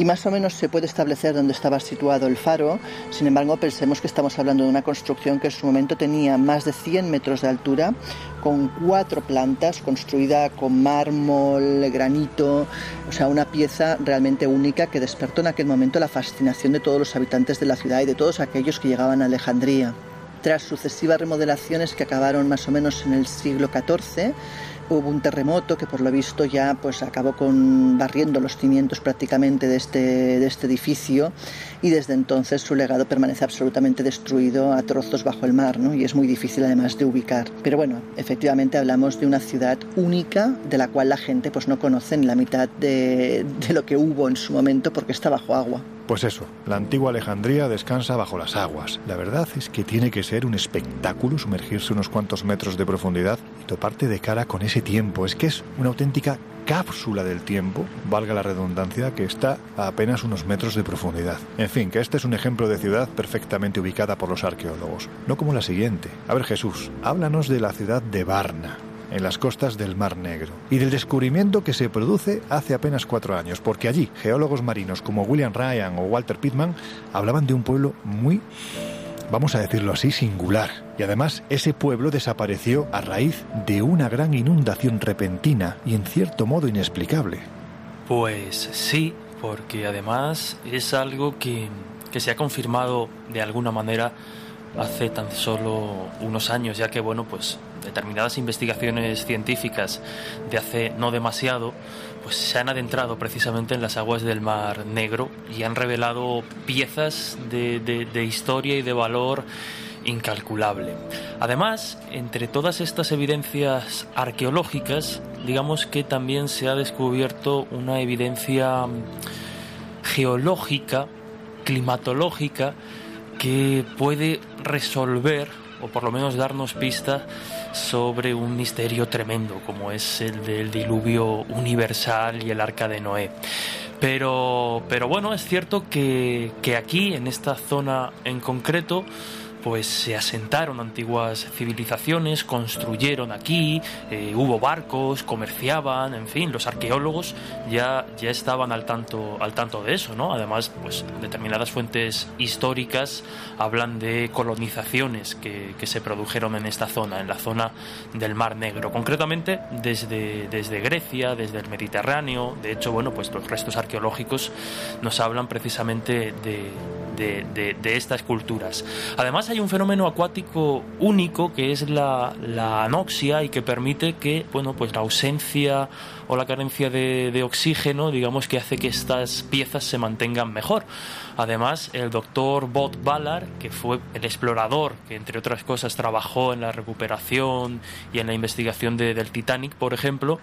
Speaker 3: y más o menos se puede establecer dónde estaba situado el faro. Sin embargo, pensemos que estamos hablando de una construcción que en su momento tenía más de 100 metros de altura, con cuatro plantas, construida con mármol, granito, o sea, una pieza realmente única que despertó en aquel momento la fascinación de todos los habitantes de la ciudad y de todos aquellos que llegaban a Alejandría. Tras sucesivas remodelaciones que acabaron más o menos en el siglo XIV, Hubo un terremoto que por lo visto ya pues acabó con barriendo los cimientos prácticamente de este, de este edificio y desde entonces su legado permanece absolutamente destruido a trozos bajo el mar ¿no? y es muy difícil además de ubicar. Pero bueno, efectivamente hablamos de una ciudad única de la cual la gente pues no conoce ni la mitad de, de lo que hubo en su momento porque está bajo agua.
Speaker 4: Pues eso, la antigua Alejandría descansa bajo las aguas. La verdad es que tiene que ser un espectáculo sumergirse unos cuantos metros de profundidad y toparte de cara con ese tiempo. Es que es una auténtica cápsula del tiempo, valga la redundancia, que está a apenas unos metros de profundidad. En fin, que este es un ejemplo de ciudad perfectamente ubicada por los arqueólogos, no como la siguiente. A ver Jesús, háblanos de la ciudad de Varna en las costas del Mar Negro, y del descubrimiento que se produce hace apenas cuatro años, porque allí geólogos marinos como William Ryan o Walter Pittman hablaban de un pueblo muy, vamos a decirlo así, singular. Y además ese pueblo desapareció a raíz de una gran inundación repentina y en cierto modo inexplicable.
Speaker 2: Pues sí, porque además es algo que, que se ha confirmado de alguna manera hace tan solo unos años, ya que bueno, pues determinadas investigaciones científicas de hace no demasiado, pues se han adentrado precisamente en las aguas del Mar Negro y han revelado piezas de, de- historia y de valor incalculable. Además, entre todas estas evidencias arqueológicas, digamos que también se ha descubierto una evidencia geológica, climatológica, que puede resolver o por lo menos darnos pistas sobre un misterio tremendo como es el del diluvio universal y el arca de Noé. Pero, pero bueno, es cierto que, que aquí, en esta zona en concreto, pues se asentaron antiguas civilizaciones, construyeron aquí, eh, hubo barcos, comerciaban, en fin, los arqueólogos ya, ya estaban al tanto, al tanto de eso, ¿no? Además, pues determinadas fuentes históricas hablan de colonizaciones que, que se produjeron en esta zona, en la zona del Mar Negro, concretamente desde, desde Grecia, desde el Mediterráneo, de hecho, bueno, pues los restos arqueológicos nos hablan precisamente de, de, estas culturas. Además hay un fenómeno acuático único que es la, la anoxia y que permite que bueno pues la ausencia o la carencia de, oxígeno digamos que hace que estas piezas se mantengan mejor. Además el doctor Bob Ballard que fue el explorador que entre otras cosas trabajó en la recuperación y en la investigación de- del Titanic por ejemplo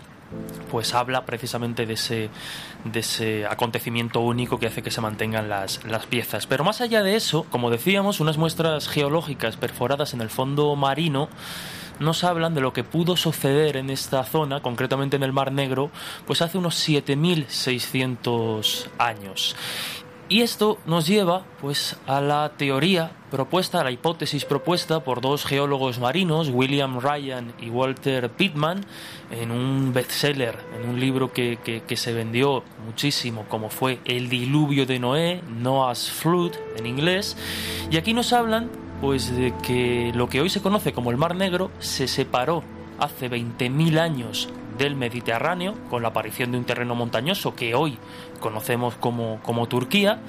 Speaker 2: pues habla precisamente de ese, acontecimiento único que hace que se mantengan las piezas. Pero más allá de eso, como decíamos, unas muestras geológicas perforadas en el fondo marino nos hablan de lo que pudo suceder en esta zona, concretamente en el Mar Negro, pues hace unos 7.600 años. Y esto nos lleva pues a la teoría propuesta, a la hipótesis propuesta por dos geólogos marinos, William Ryan y Walter Pittman, en un bestseller, en un libro que, que- que se vendió muchísimo, como fue El diluvio de Noé, Noah's Flood en inglés. Y aquí nos hablan pues de que lo que hoy se conoce como el Mar Negro se separó hace 20.000 años del Mediterráneo, con la aparición de un terreno montañoso que hoy conocemos como, como Turquía.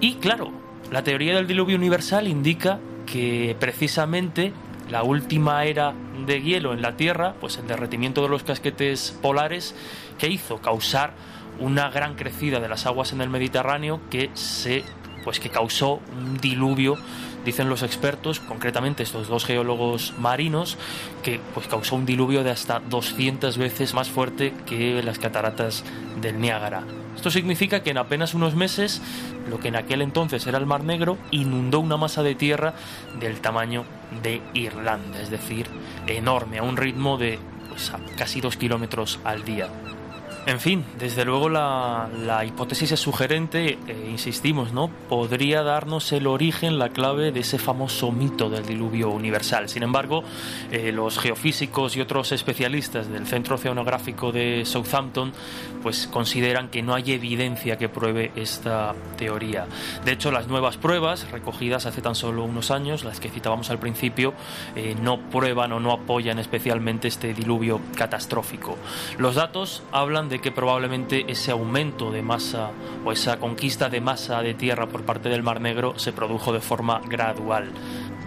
Speaker 2: Y claro, la teoría del diluvio universal indica que precisamente la última era de hielo en la Tierra, pues el derretimiento de los casquetes polares, que hizo causar una gran crecida de las aguas en el Mediterráneo que se pues que causó un diluvio dicen los expertos, concretamente estos dos geólogos marinos, que pues causó un diluvio de hasta 200 veces más fuerte que las cataratas del Niágara. Esto significa que en apenas unos meses, lo que en aquel entonces era el Mar Negro, inundó una masa de tierra del tamaño de Irlanda, es decir, enorme, a un ritmo de pues, casi dos kilómetros al día. En fin, desde luego la, la hipótesis es sugerente, eh, insistimos, ¿no? Podría darnos el origen, la clave de ese famoso mito del diluvio universal. Sin embargo, eh, los geofísicos y otros especialistas del Centro Oceanográfico de Southampton pues consideran que no hay evidencia que pruebe esta teoría. De hecho, las nuevas pruebas recogidas hace tan solo unos años, las que citábamos al principio, eh, no prueban o no apoyan especialmente este diluvio catastrófico. Los datos hablan de que probablemente ese aumento de masa o esa conquista de masa de tierra por parte del Mar Negro se produjo de forma gradual.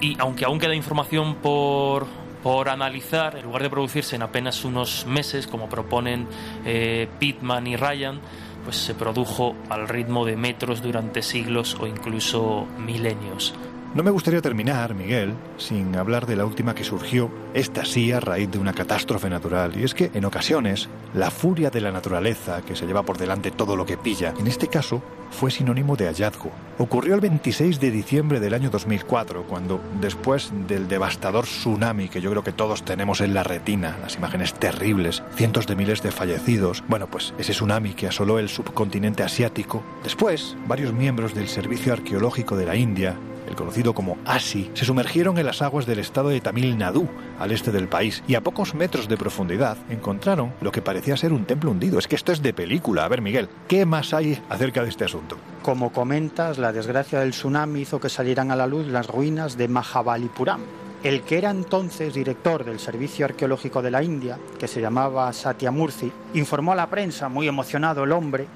Speaker 2: Y aunque aún queda información por por analizar, en lugar de producirse en apenas unos meses, como proponen eh, Pittman y Ryan, pues se produjo al ritmo de metros durante siglos o incluso milenios.
Speaker 4: No me gustaría terminar, Miguel, sin hablar de la última que surgió, esta sí a raíz de una catástrofe natural. Y es que, en ocasiones, la furia de la naturaleza, que se lleva por delante todo lo que pilla, en este caso fue sinónimo de hallazgo. Ocurrió el 26 de diciembre del año 2004, cuando, después del devastador tsunami que yo creo que todos tenemos en la retina, las imágenes terribles, cientos de miles de fallecidos, bueno, pues ese tsunami que asoló el subcontinente asiático, después, varios miembros del Servicio Arqueológico de la India, conocido como ASI, se sumergieron en las aguas del estado de Tamil Nadu, al este del país, y a pocos metros de profundidad encontraron lo que parecía ser un templo hundido. Es que esto es de película. A ver, Miguel, ¿qué más hay acerca de este asunto?
Speaker 1: Como comentas, la desgracia del tsunami hizo que salieran a la luz las ruinas de Mahabalipuram. El que era entonces director del Servicio Arqueológico de la India, que se llamaba Satyamurthy, informó a la prensa, muy emocionado el hombre,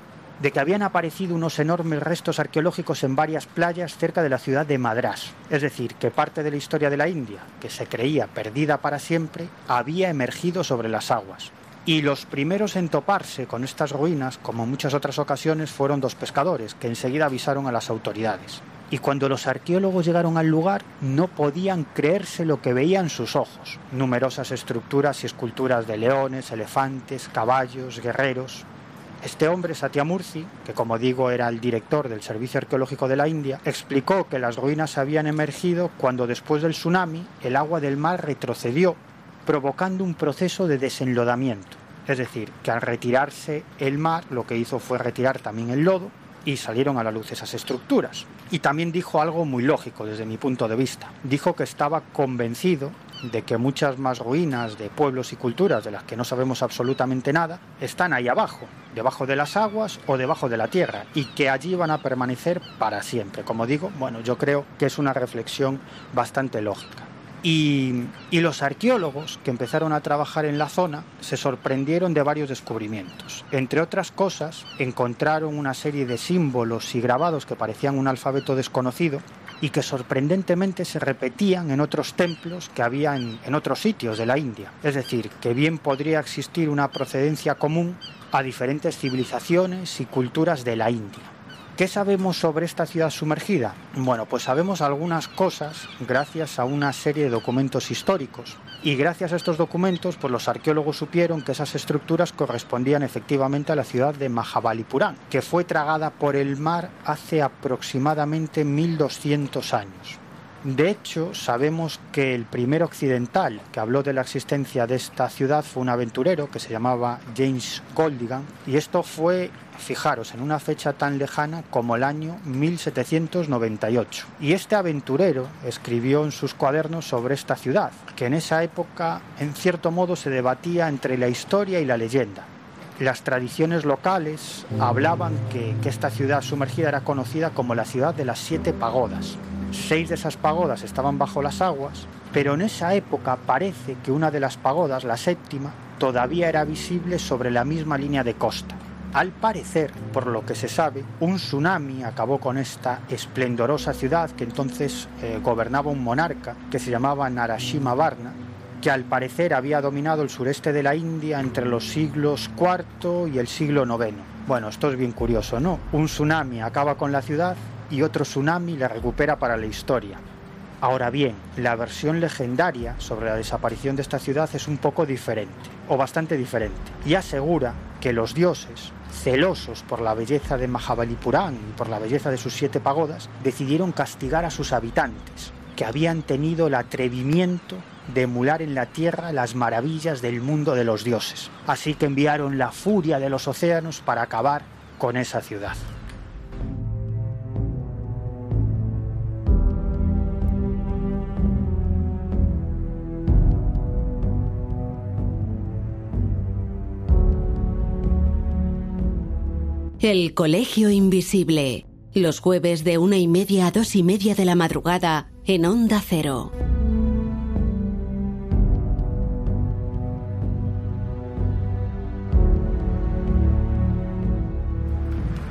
Speaker 1: de que habían aparecido unos enormes restos arqueológicos en varias playas cerca de la ciudad de Madrás. Es decir, que parte de la historia de la India, que se creía perdida para siempre, había emergido sobre las aguas. Y los primeros en toparse con estas ruinas, como en muchas otras ocasiones, fueron dos pescadores, que enseguida avisaron a las autoridades. Y cuando los arqueólogos llegaron al lugar, no podían creerse lo que veían sus ojos. Numerosas estructuras y esculturas de leones, elefantes, caballos, guerreros. Este hombre, Satyamurthy, que como digo era el director del Servicio Arqueológico de la India, explicó que las ruinas habían emergido cuando después del tsunami el agua del mar retrocedió, provocando un proceso de desenlodamiento. Es decir, que al retirarse el mar lo que hizo fue retirar también el lodo y salieron a la luz esas estructuras. Y también dijo algo muy lógico desde mi punto de vista. Dijo que estaba convencido de que muchas más ruinas de pueblos y culturas de las que no sabemos absolutamente nada están ahí abajo, debajo de las aguas o debajo de la tierra, y que allí van a permanecer para siempre. Como digo, bueno, yo creo que es una reflexión bastante lógica. Y, y, los arqueólogos que empezaron a trabajar en la zona se sorprendieron de varios descubrimientos. Entre otras cosas, encontraron una serie de símbolos y grabados que parecían un alfabeto desconocido y que sorprendentemente se repetían en otros templos que había en, otros sitios de la India. Es decir, que bien podría existir una procedencia común a diferentes civilizaciones y culturas de la India. ¿Qué sabemos sobre esta ciudad sumergida? Bueno, pues sabemos algunas cosas gracias a una serie de documentos históricos. Y gracias a estos documentos, pues los arqueólogos supieron que esas estructuras correspondían efectivamente a la ciudad de Mahabalipuram, que fue tragada por el mar hace aproximadamente 1200 años. De hecho, sabemos que el primer occidental que habló de la existencia de esta ciudad fue un aventurero que se llamaba James Goldigan, y esto fue, fijaros, en una fecha tan lejana como el año 1798. Y este aventurero escribió en sus cuadernos sobre esta ciudad, que en esa época, en cierto modo, se debatía entre la historia y la leyenda. Las tradiciones locales hablaban que, que esta ciudad sumergida era conocida como la ciudad de las siete pagodas, Seis de esas pagodas estaban bajo las aguas, pero en esa época parece que una de las pagodas, la séptima, todavía era visible sobre la misma línea de costa. Al parecer, por lo que se sabe, un tsunami acabó con esta esplendorosa ciudad que entonces eh, gobernaba un monarca que se llamaba Narasimha Varna, que al parecer había dominado el sureste de la India entre los siglos IV y el siglo IX. Bueno, esto es bien curioso, ¿no? Un tsunami acaba con la ciudad y otro tsunami la recupera para la historia. Ahora bien, la versión legendaria sobre la desaparición de esta ciudad es un poco diferente, o bastante diferente, y asegura que los dioses, celosos por la belleza de Mahabalipuram y por la belleza de sus siete pagodas, decidieron castigar a sus habitantes, que habían tenido el atrevimiento de emular en la tierra las maravillas del mundo de los dioses. Así que enviaron la furia de los océanos para acabar con esa ciudad.
Speaker 9: El Colegio Invisible. Los jueves de una y media a dos y media de la madrugada en Onda Cero.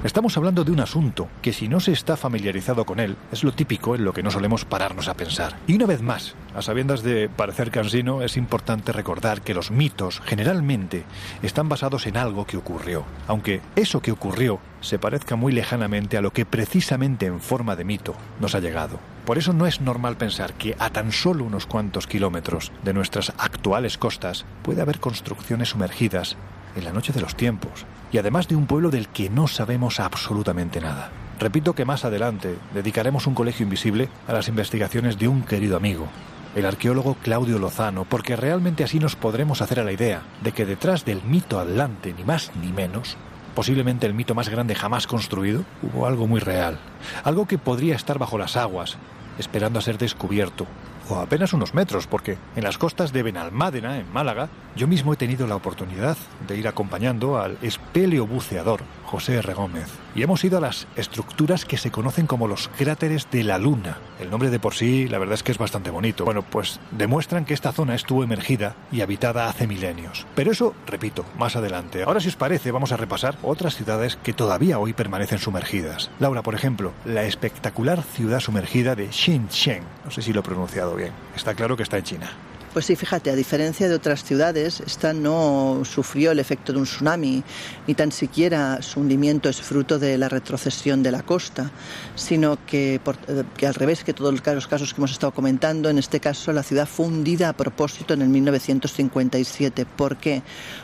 Speaker 4: Estamos hablando de un asunto que si no se está familiarizado con él, es lo típico en lo que no solemos pararnos a pensar. Y una vez más, a sabiendas de parecer cansino, es importante recordar que los mitos generalmente están basados en algo que ocurrió, aunque eso que ocurrió se parezca muy lejanamente a lo que precisamente en forma de mito nos ha llegado. Por eso no es normal pensar que a tan solo unos cuantos kilómetros de nuestras actuales costas puede haber construcciones sumergidas en la noche de los tiempos, y además de un pueblo del que no sabemos absolutamente nada. Repito que más adelante dedicaremos un colegio invisible a las investigaciones de un querido amigo, el arqueólogo Claudio Lozano, porque realmente así nos podremos hacer a la idea de que detrás del mito Atlante, ni más ni menos, posiblemente el mito más grande jamás construido, hubo algo muy real, algo que podría estar bajo las aguas, esperando a ser descubierto, o apenas unos metros, porque en las costas de Benalmádena, en Málaga, yo mismo he tenido la oportunidad de ir acompañando al espeleobuceador José R. Gómez, y hemos ido a las estructuras que se conocen como los cráteres de la Luna. El nombre de por sí, la verdad es que es bastante bonito. Bueno, pues demuestran que esta zona estuvo emergida y habitada hace milenios. Pero eso, repito, más adelante. Ahora, si os parece, vamos a repasar otras ciudades que todavía hoy permanecen sumergidas. Laura, por ejemplo, la espectacular ciudad sumergida de Shenzhen. No sé si lo he pronunciado bien. Está claro que está en China.
Speaker 3: Pues sí, fíjate, a diferencia de otras ciudades, esta no sufrió el efecto de un tsunami, ni tan siquiera su hundimiento es fruto de la retrocesión de la costa, sino que, por- eh, que al revés que todos los casos que hemos estado comentando, en este caso la ciudad fue hundida a propósito en el 1957. ¿Por qué?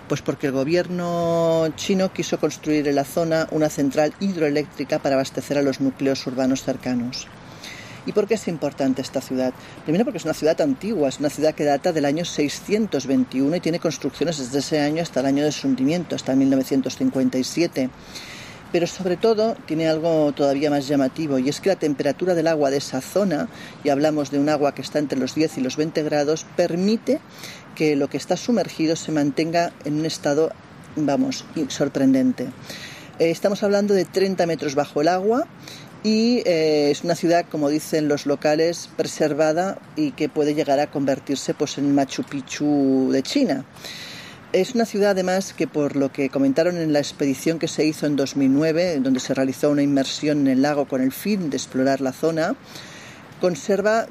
Speaker 3: Pues porque el gobierno chino quiso construir en la zona una central hidroeléctrica para abastecer a los núcleos urbanos cercanos. ¿Y por qué es importante esta ciudad? Primero porque es una ciudad antigua, es una ciudad que data del año 621 y tiene construcciones desde ese año hasta el año de su hundimiento, hasta 1957. Pero sobre todo tiene algo todavía más llamativo y es que la temperatura del agua de esa zona, y hablamos de un agua que está entre los 10 y los 20 grados, permite que lo que está sumergido se mantenga en un estado, vamos, sorprendente. Eh, Estamos hablando de 30 metros bajo el agua y eh, es una ciudad, como dicen los locales, preservada y que puede llegar a convertirse pues, en Machu Picchu de China. Es una ciudad además que por lo que comentaron en la expedición que se hizo en 2009, en donde se realizó una inmersión en el lago con el fin de explorar la zona, conserva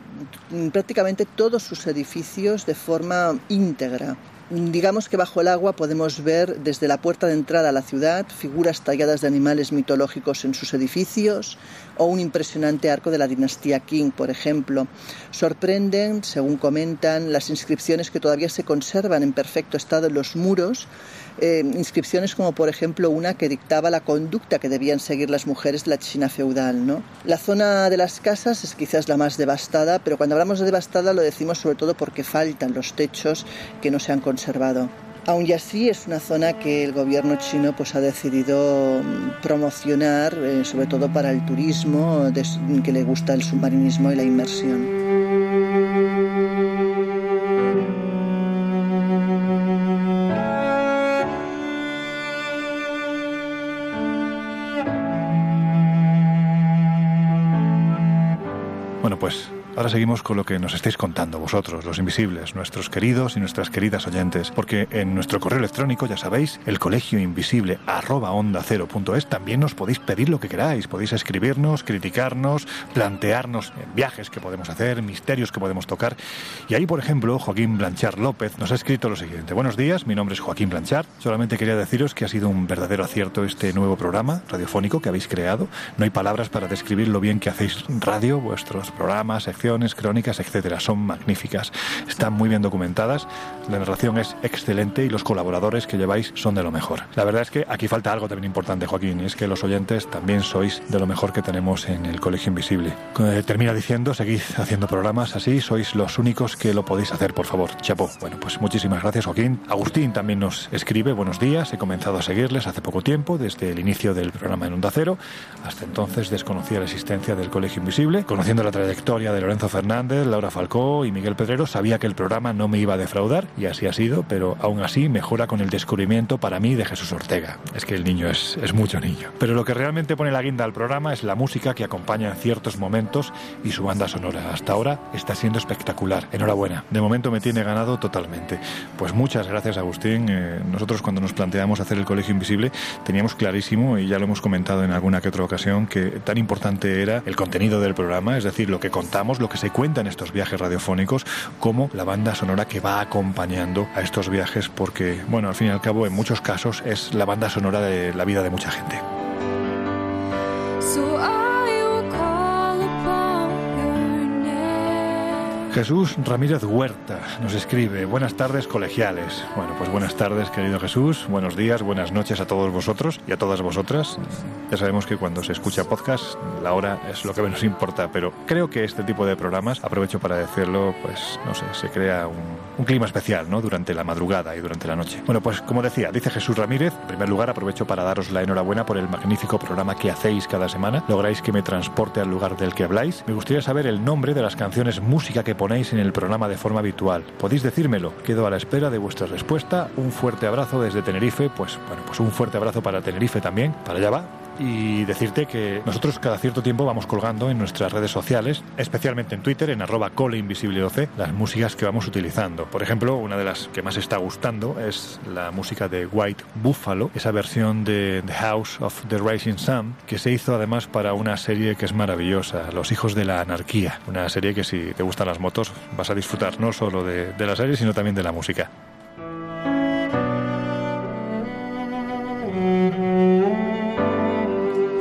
Speaker 3: mm, prácticamente todos sus edificios de forma íntegra. Digamos que bajo el agua podemos ver desde la puerta de entrada a la ciudad figuras talladas de animales mitológicos en sus edificios o un impresionante arco de la dinastía Qing, por ejemplo. Sorprenden, según comentan, las inscripciones que todavía se conservan en perfecto estado en los muros, eh, inscripciones como por ejemplo una que dictaba la conducta que debían seguir las mujeres de la China feudal. ¿no? La zona de las casas es quizás la más devastada, pero cuando hablamos de devastada lo decimos sobre todo porque faltan los techos que no se han conservado. Aún y así es una zona que el gobierno chino pues, ha decidido mm, promocionar, eh, sobre todo para el turismo, que le gusta el submarinismo y la inmersión.
Speaker 4: Ahora seguimos con lo que nos estáis contando vosotros, los invisibles, nuestros queridos y nuestras queridas oyentes, porque en nuestro correo electrónico, ya sabéis, el colegio invisible arroba onda cero punto es, también nos podéis pedir lo que queráis, podéis escribirnos, criticarnos, plantearnos viajes que podemos hacer, misterios que podemos tocar. Y ahí, por ejemplo, Joaquín Blanchard López nos ha escrito lo siguiente. Buenos días, mi nombre es Joaquín Blanchard. Solamente quería deciros que ha sido un verdadero acierto este nuevo programa radiofónico que habéis creado. No hay palabras para describir lo bien que hacéis radio, vuestros programas, secciones, crónicas, etcétera. Son magníficas. Están muy bien documentadas. La narración es excelente y los colaboradores que lleváis son de lo mejor. La verdad es que aquí falta algo también importante, Joaquín, y es que los oyentes también sois de lo mejor que tenemos en el Colegio Invisible. Eh, termina diciendo, seguid haciendo programas así, sois los únicos que lo podéis hacer, por favor. Chapo. Bueno, pues muchísimas gracias, Joaquín. Agustín también nos escribe, buenos días, he comenzado a seguirles hace poco tiempo, desde el inicio del programa en Onda Cero. Hasta entonces desconocía la existencia del Colegio Invisible. Conociendo la trayectoria de Lorenzo Lorenzo Fernández, Laura Falcó y Miguel Pedrero, sabía que el programa no me iba a defraudar y así ha sido, pero aún así mejora con el descubrimiento para mí de Jesús Ortega. Es que el niño es, es mucho niño. Pero lo que realmente pone la guinda al programa es la música que acompaña en ciertos momentos y su banda sonora. Hasta ahora está siendo espectacular. Enhorabuena. De momento me tiene ganado totalmente. Pues muchas gracias, Agustín. Eh, nosotros cuando nos planteamos hacer el Colegio Invisible teníamos clarísimo, y ya lo hemos comentado en alguna que otra ocasión, que tan importante era el contenido del programa, es decir, lo que contamos, lo que se cuenta en estos viajes radiofónicos, como la banda sonora que va acompañando a estos viajes, porque, bueno, al fin y al cabo, en muchos casos es la banda sonora de la vida de mucha gente. Jesús Ramírez Huerta nos escribe, buenas tardes colegiales. Bueno, pues buenas tardes querido Jesús, buenos días, buenas noches a todos vosotros y a todas vosotras. Ya sabemos que cuando se escucha podcast la hora es lo que menos importa, pero creo que este tipo de programas, aprovecho para decirlo, pues no sé, se crea un, clima especial, ¿no? Durante la madrugada y durante la noche. Bueno, pues como decía, dice Jesús Ramírez, en primer lugar aprovecho para daros la enhorabuena por el magnífico programa que hacéis cada semana. Lográis que me transporte al lugar del que habláis. Me gustaría saber el nombre de las canciones música que ponéis en el programa de forma habitual. ¿Podéis decírmelo? Quedo a la espera de vuestra respuesta. Un fuerte abrazo desde Tenerife. Pues bueno, pues un fuerte abrazo para Tenerife también. Para allá va y decirte que nosotros cada cierto tiempo vamos colgando en nuestras redes sociales, especialmente en Twitter, en arroba coleinvisibleoc, las músicas que vamos utilizando. Por ejemplo, una de las que más está gustando es la música de White Buffalo, esa versión de The House of the Rising Sun, que se hizo además para una serie que es maravillosa, Los Hijos de la Anarquía. Una serie que si te gustan las motos vas a disfrutar no solo de, de la serie, sino también de la música.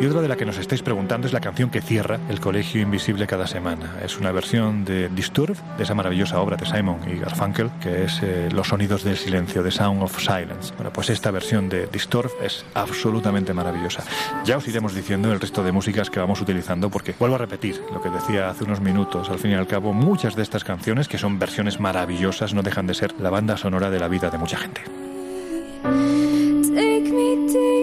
Speaker 4: Y otra de la que nos estáis preguntando es la canción que cierra El Colegio Invisible cada semana. Es una versión de Disturb, de esa maravillosa obra de Simon y Garfunkel, que es eh, Los sonidos del silencio, The Sound of Silence. Bueno, pues esta versión de Disturb es absolutamente maravillosa. Ya os iremos diciendo el resto de músicas que vamos utilizando, porque vuelvo a repetir lo que decía hace unos minutos. Al fin y al cabo, muchas de estas canciones, que son versiones maravillosas, no dejan de ser la banda sonora de la vida de mucha gente.
Speaker 10: Take me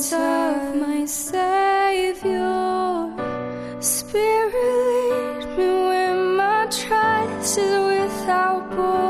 Speaker 10: of my Savior. Spirit, lead me where my trust is without borders.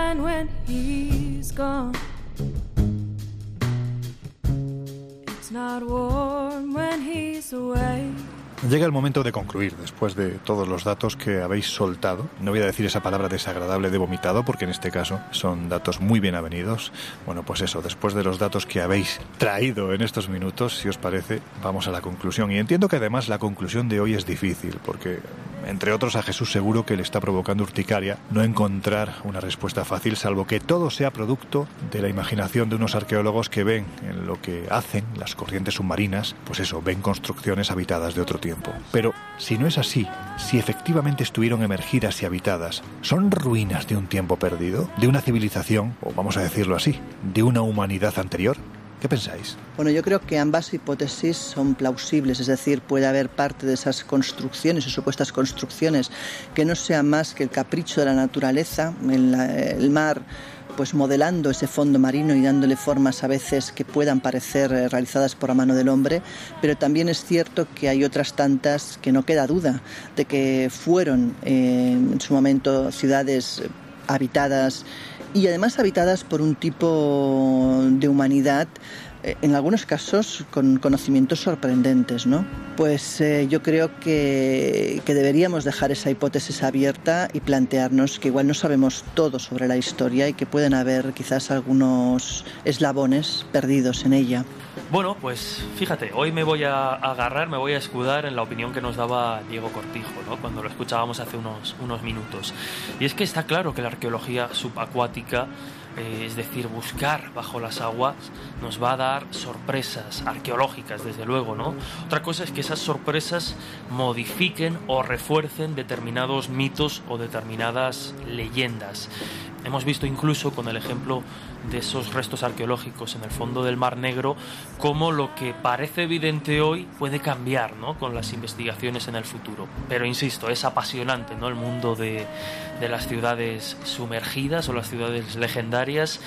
Speaker 4: Llega el momento de concluir después de todos los datos que habéis soltado. No voy a decir esa palabra desagradable de vomitado porque en este caso son datos muy bien avenidos. Bueno, pues eso, después de los datos que habéis traído en estos minutos, si os parece, vamos a la conclusión. Y entiendo que además la conclusión de hoy es difícil porque entre otros a Jesús seguro que le está provocando urticaria no encontrar una respuesta fácil, salvo que todo sea producto de la imaginación de unos arqueólogos que ven en lo que hacen las corrientes submarinas, pues eso, ven construcciones habitadas de otro tiempo. Pero si no es así, si efectivamente estuvieron emergidas y habitadas, ¿son ruinas de un tiempo perdido? ¿De una civilización, o vamos a decirlo así, de una humanidad anterior? ¿Qué pensáis?
Speaker 3: Bueno, yo creo que ambas hipótesis son plausibles, es decir, puede haber parte de esas construcciones o supuestas construcciones que no sea más que el capricho de la naturaleza, el, el mar pues modelando ese fondo marino y dándole formas a veces que puedan parecer eh, realizadas por la mano del hombre, pero también es cierto que hay otras tantas que no queda duda de que fueron eh, en su momento ciudades habitadas y además habitadas por un tipo de humanidad eh, en algunos casos con conocimientos sorprendentes, ¿no? Pues eh, yo creo que, que, deberíamos dejar esa hipótesis abierta y plantearnos que igual no sabemos todo sobre la historia y que pueden haber quizás algunos eslabones perdidos en ella.
Speaker 2: Bueno, pues fíjate, hoy me voy a agarrar, me voy a escudar en la opinión que nos daba Diego Cortijo, ¿no? cuando lo escuchábamos hace unos, unos minutos. Y es que está claro que la arqueología subacuática eh, es decir, buscar bajo las aguas, nos va a dar sorpresas arqueológicas, desde luego, ¿no? Otra cosa es que esas sorpresas modifiquen o refuercen determinados mitos o determinadas leyendas. Hemos visto incluso con el ejemplo de esos restos arqueológicos en el fondo del Mar Negro cómo lo que parece evidente hoy puede cambiar ¿no? con las investigaciones en el futuro. Pero insisto, es apasionante ¿no? el mundo de, de las ciudades sumergidas o las ciudades legendarias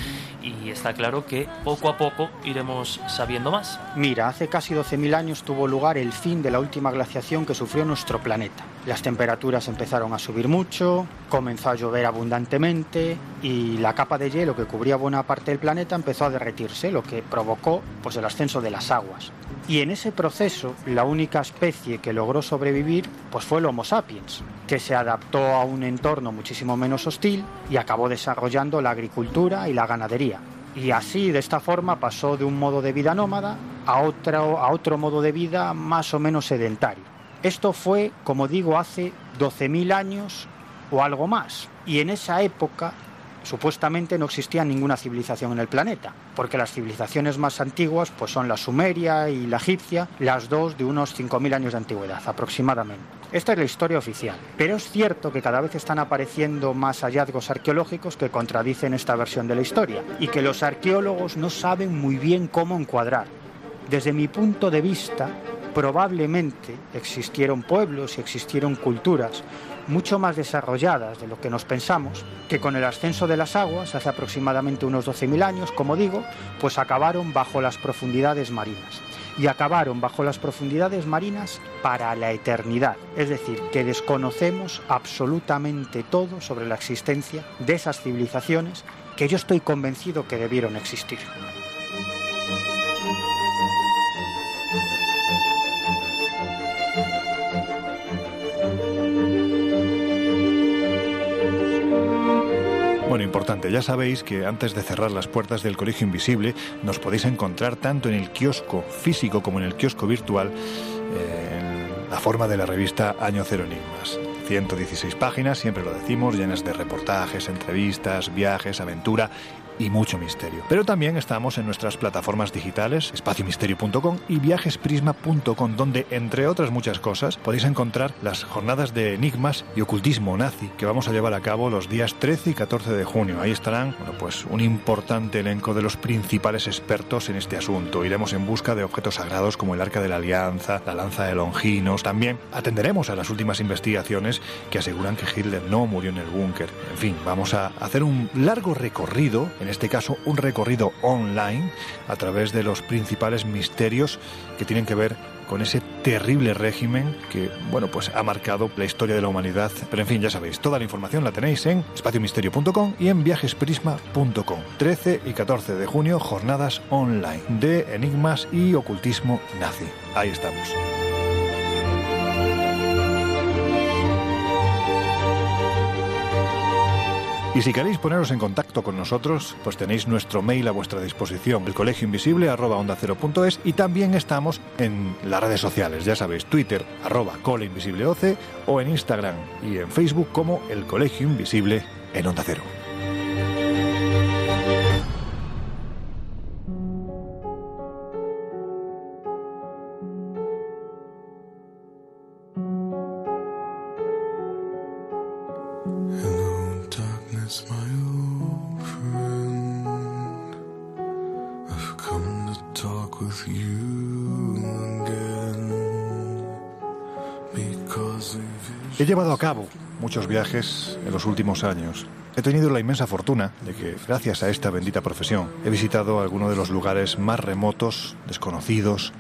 Speaker 2: y está claro que poco a poco iremos sabiendo más.
Speaker 1: Mira, hace casi 12.000 años tuvo lugar el fin de la última glaciación que sufrió nuestro planeta. Las temperaturas empezaron a subir mucho, comenzó a llover abundantemente y la capa de hielo que cubría buena parte del planeta empezó a derretirse, lo que provocó pues, el ascenso de las aguas. Y en ese proceso, la única especie que logró sobrevivir pues, fue el Homo sapiens, que se adaptó a un entorno muchísimo menos hostil y acabó desarrollando la agricultura y la ganadería. Y así, de esta forma, pasó de un modo de vida nómada a otro, a otro modo de vida más o menos sedentario. Esto fue, como digo, hace 12.000 años o algo más. Y en esa época supuestamente no existía ninguna civilización en el planeta, porque las civilizaciones más antiguas pues son la sumeria y la egipcia, las dos de unos 5.000 años de antigüedad aproximadamente. Esta es la historia oficial, pero es cierto que cada vez están apareciendo más hallazgos arqueológicos que contradicen esta versión de la historia y que los arqueólogos no saben muy bien cómo encuadrar. Desde mi punto de vista, probablemente existieron pueblos y existieron culturas mucho más desarrolladas de lo que nos pensamos, que con el ascenso de las aguas, hace aproximadamente unos 12.000 años, como digo, pues acabaron bajo las profundidades marinas. Y acabaron bajo las profundidades marinas para la eternidad. Es decir, que desconocemos absolutamente todo sobre la existencia de esas civilizaciones que yo estoy convencido que debieron existir.
Speaker 4: Bueno, importante, ya sabéis que antes de cerrar las puertas del Colegio Invisible nos podéis encontrar tanto en el kiosco físico como en el kiosco virtual en la forma de la revista Año Cero Enigmas. 116 páginas, siempre lo decimos, llenas de reportajes, entrevistas, viajes, aventura y mucho misterio. Pero también estamos en nuestras plataformas digitales, espaciomisterio.com y viajesprisma.com, donde, entre otras muchas cosas, podéis encontrar las jornadas de enigmas y ocultismo nazi que vamos a llevar a cabo los días 13 y 14 de junio. Ahí estarán, bueno, pues un importante elenco de los principales expertos en este asunto. Iremos en busca de objetos sagrados como el Arca de la Alianza, la Lanza de Longinos. También atenderemos a las últimas investigaciones que aseguran que Hitler no murió en el búnker. En fin, vamos a hacer un largo recorrido en este caso un recorrido online a través de los principales misterios que tienen que ver con ese terrible régimen que, bueno, pues ha marcado la historia de la humanidad. Pero en fin, ya sabéis, toda la información la tenéis en espaciomisterio.com y en viajesprisma.com. 13 y 14 de junio, jornadas online de enigmas y ocultismo nazi. Ahí estamos. Y si queréis poneros en contacto con nosotros, pues tenéis nuestro mail a vuestra disposición, el colegio invisible arroba onda cero punto es, y también estamos en las redes sociales, ya sabéis, Twitter arroba cole invisible o en Instagram y en Facebook como el colegio invisible en onda cero. He llevado a cabo muchos viajes en los últimos años. He tenido la inmensa fortuna de que, gracias a esta bendita profesión, he visitado algunos de los lugares más remotos, desconocidos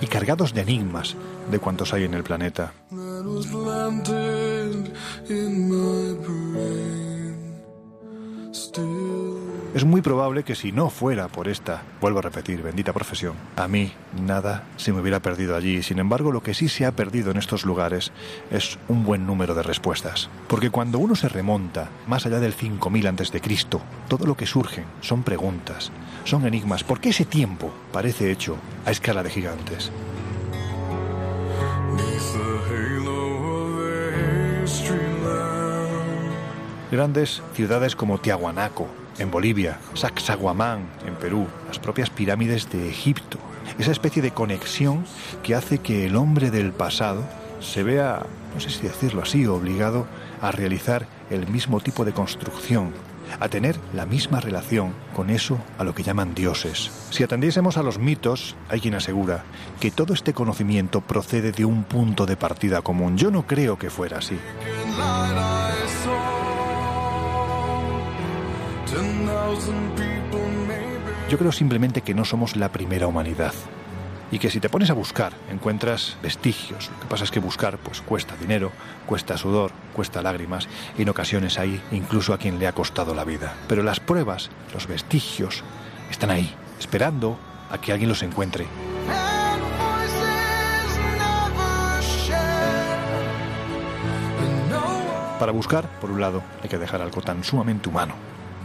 Speaker 4: y cargados de enigmas de cuantos hay en el planeta. Es muy probable que si no fuera por esta, vuelvo a repetir, bendita profesión, a mí nada se me hubiera perdido allí. Sin embargo, lo que sí se ha perdido en estos lugares es un buen número de respuestas. Porque cuando uno se remonta más allá del 5000 antes de Cristo, todo lo que surge son preguntas, son enigmas. ¿Por qué ese tiempo parece hecho a escala de gigantes? Grandes ciudades como Tiahuanaco, en Bolivia, Sacsayhuamán, en Perú, las propias pirámides de Egipto. Esa especie de conexión que hace que el hombre del pasado se vea, no sé si decirlo así, obligado a realizar el mismo tipo de construcción, a tener la misma relación con eso a lo que llaman dioses. Si atendiésemos a los mitos, hay quien asegura que todo este conocimiento procede de un punto de partida común. Yo no creo que fuera así. Yo creo simplemente que no somos la primera humanidad. Y que si te pones a buscar, encuentras vestigios. Lo que pasa es que buscar pues cuesta dinero, cuesta sudor, cuesta lágrimas y en ocasiones hay incluso a quien le ha costado la vida. Pero las pruebas, los vestigios, están ahí, esperando a que alguien los encuentre. Para buscar, por un lado, hay que dejar algo tan sumamente humano,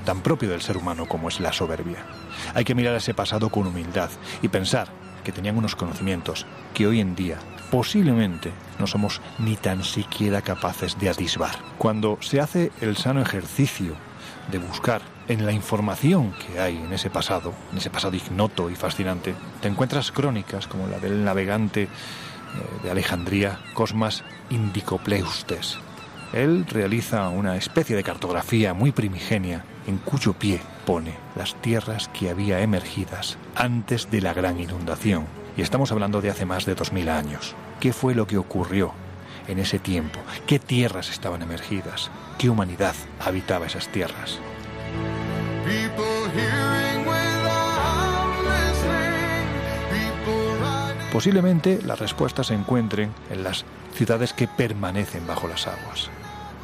Speaker 4: tan propio del ser humano como es la soberbia. Hay que mirar ese pasado con humildad y pensar que tenían unos conocimientos que hoy en día posiblemente no somos ni tan siquiera capaces de atisbar. Cuando se hace el sano ejercicio de buscar en la información que hay en ese pasado, en ese pasado ignoto y fascinante, te encuentras crónicas como la del navegante eh, de Alejandría, Cosmas Indicopleustes. Él realiza una especie de cartografía muy primigenia en cuyo pie pone las tierras que había emergidas antes de la gran inundación. Y estamos hablando de hace más de 2000 años. ¿Qué fue lo que ocurrió en ese tiempo? ¿Qué tierras estaban emergidas? ¿Qué humanidad habitaba esas tierras? Posiblemente las respuestas se encuentren en las ciudades que permanecen bajo las aguas.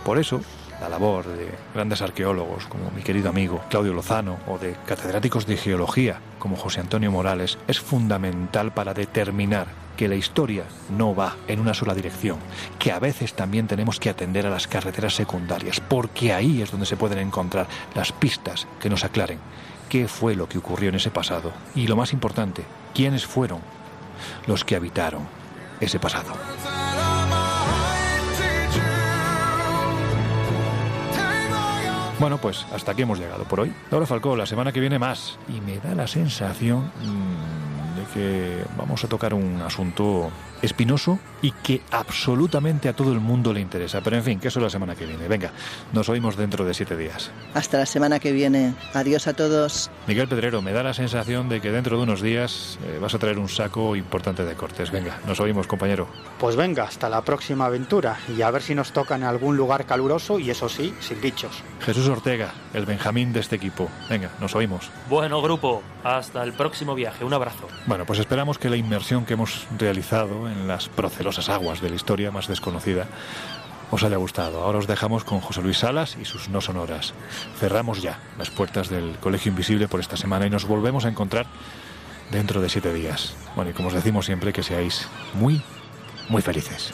Speaker 4: Por eso, la labor de grandes arqueólogos como mi querido amigo Claudio Lozano o de catedráticos de geología como José Antonio Morales es fundamental para determinar que la historia no va en una sola dirección, que a veces también tenemos que atender a las carreteras secundarias, porque ahí es donde se pueden encontrar las pistas que nos aclaren qué fue lo que ocurrió en ese pasado y lo más importante, quiénes fueron los que habitaron ese pasado. Bueno, pues hasta aquí hemos llegado por hoy. Laura Falcó, la semana que viene más. Y me da la sensación mm, de que vamos a tocar un asunto espinoso y que absolutamente a todo el mundo le interesa. Pero en fin, que eso es la semana que viene. Venga, nos oímos dentro de siete días.
Speaker 3: Hasta la semana que viene. Adiós a todos.
Speaker 4: Miguel Pedrero, me da la sensación de que dentro de unos días eh, vas a traer un saco importante de cortes. Venga, nos oímos, compañero.
Speaker 1: Pues venga, hasta la próxima aventura y a ver si nos toca en algún lugar caluroso y eso sí, sin bichos.
Speaker 4: Jesús Ortega, el Benjamín de este equipo. Venga, nos oímos.
Speaker 2: Bueno, grupo, hasta el próximo viaje. Un abrazo.
Speaker 4: Bueno, Bueno, pues esperamos que la inmersión que hemos realizado en las procelosas aguas de la historia más desconocida os haya gustado. Ahora os dejamos con José Luis Salas y sus no sonoras. Cerramos ya las puertas del Colegio Invisible por esta semana y nos volvemos a encontrar dentro de siete días. Bueno, y como os decimos siempre, que seáis muy, muy felices.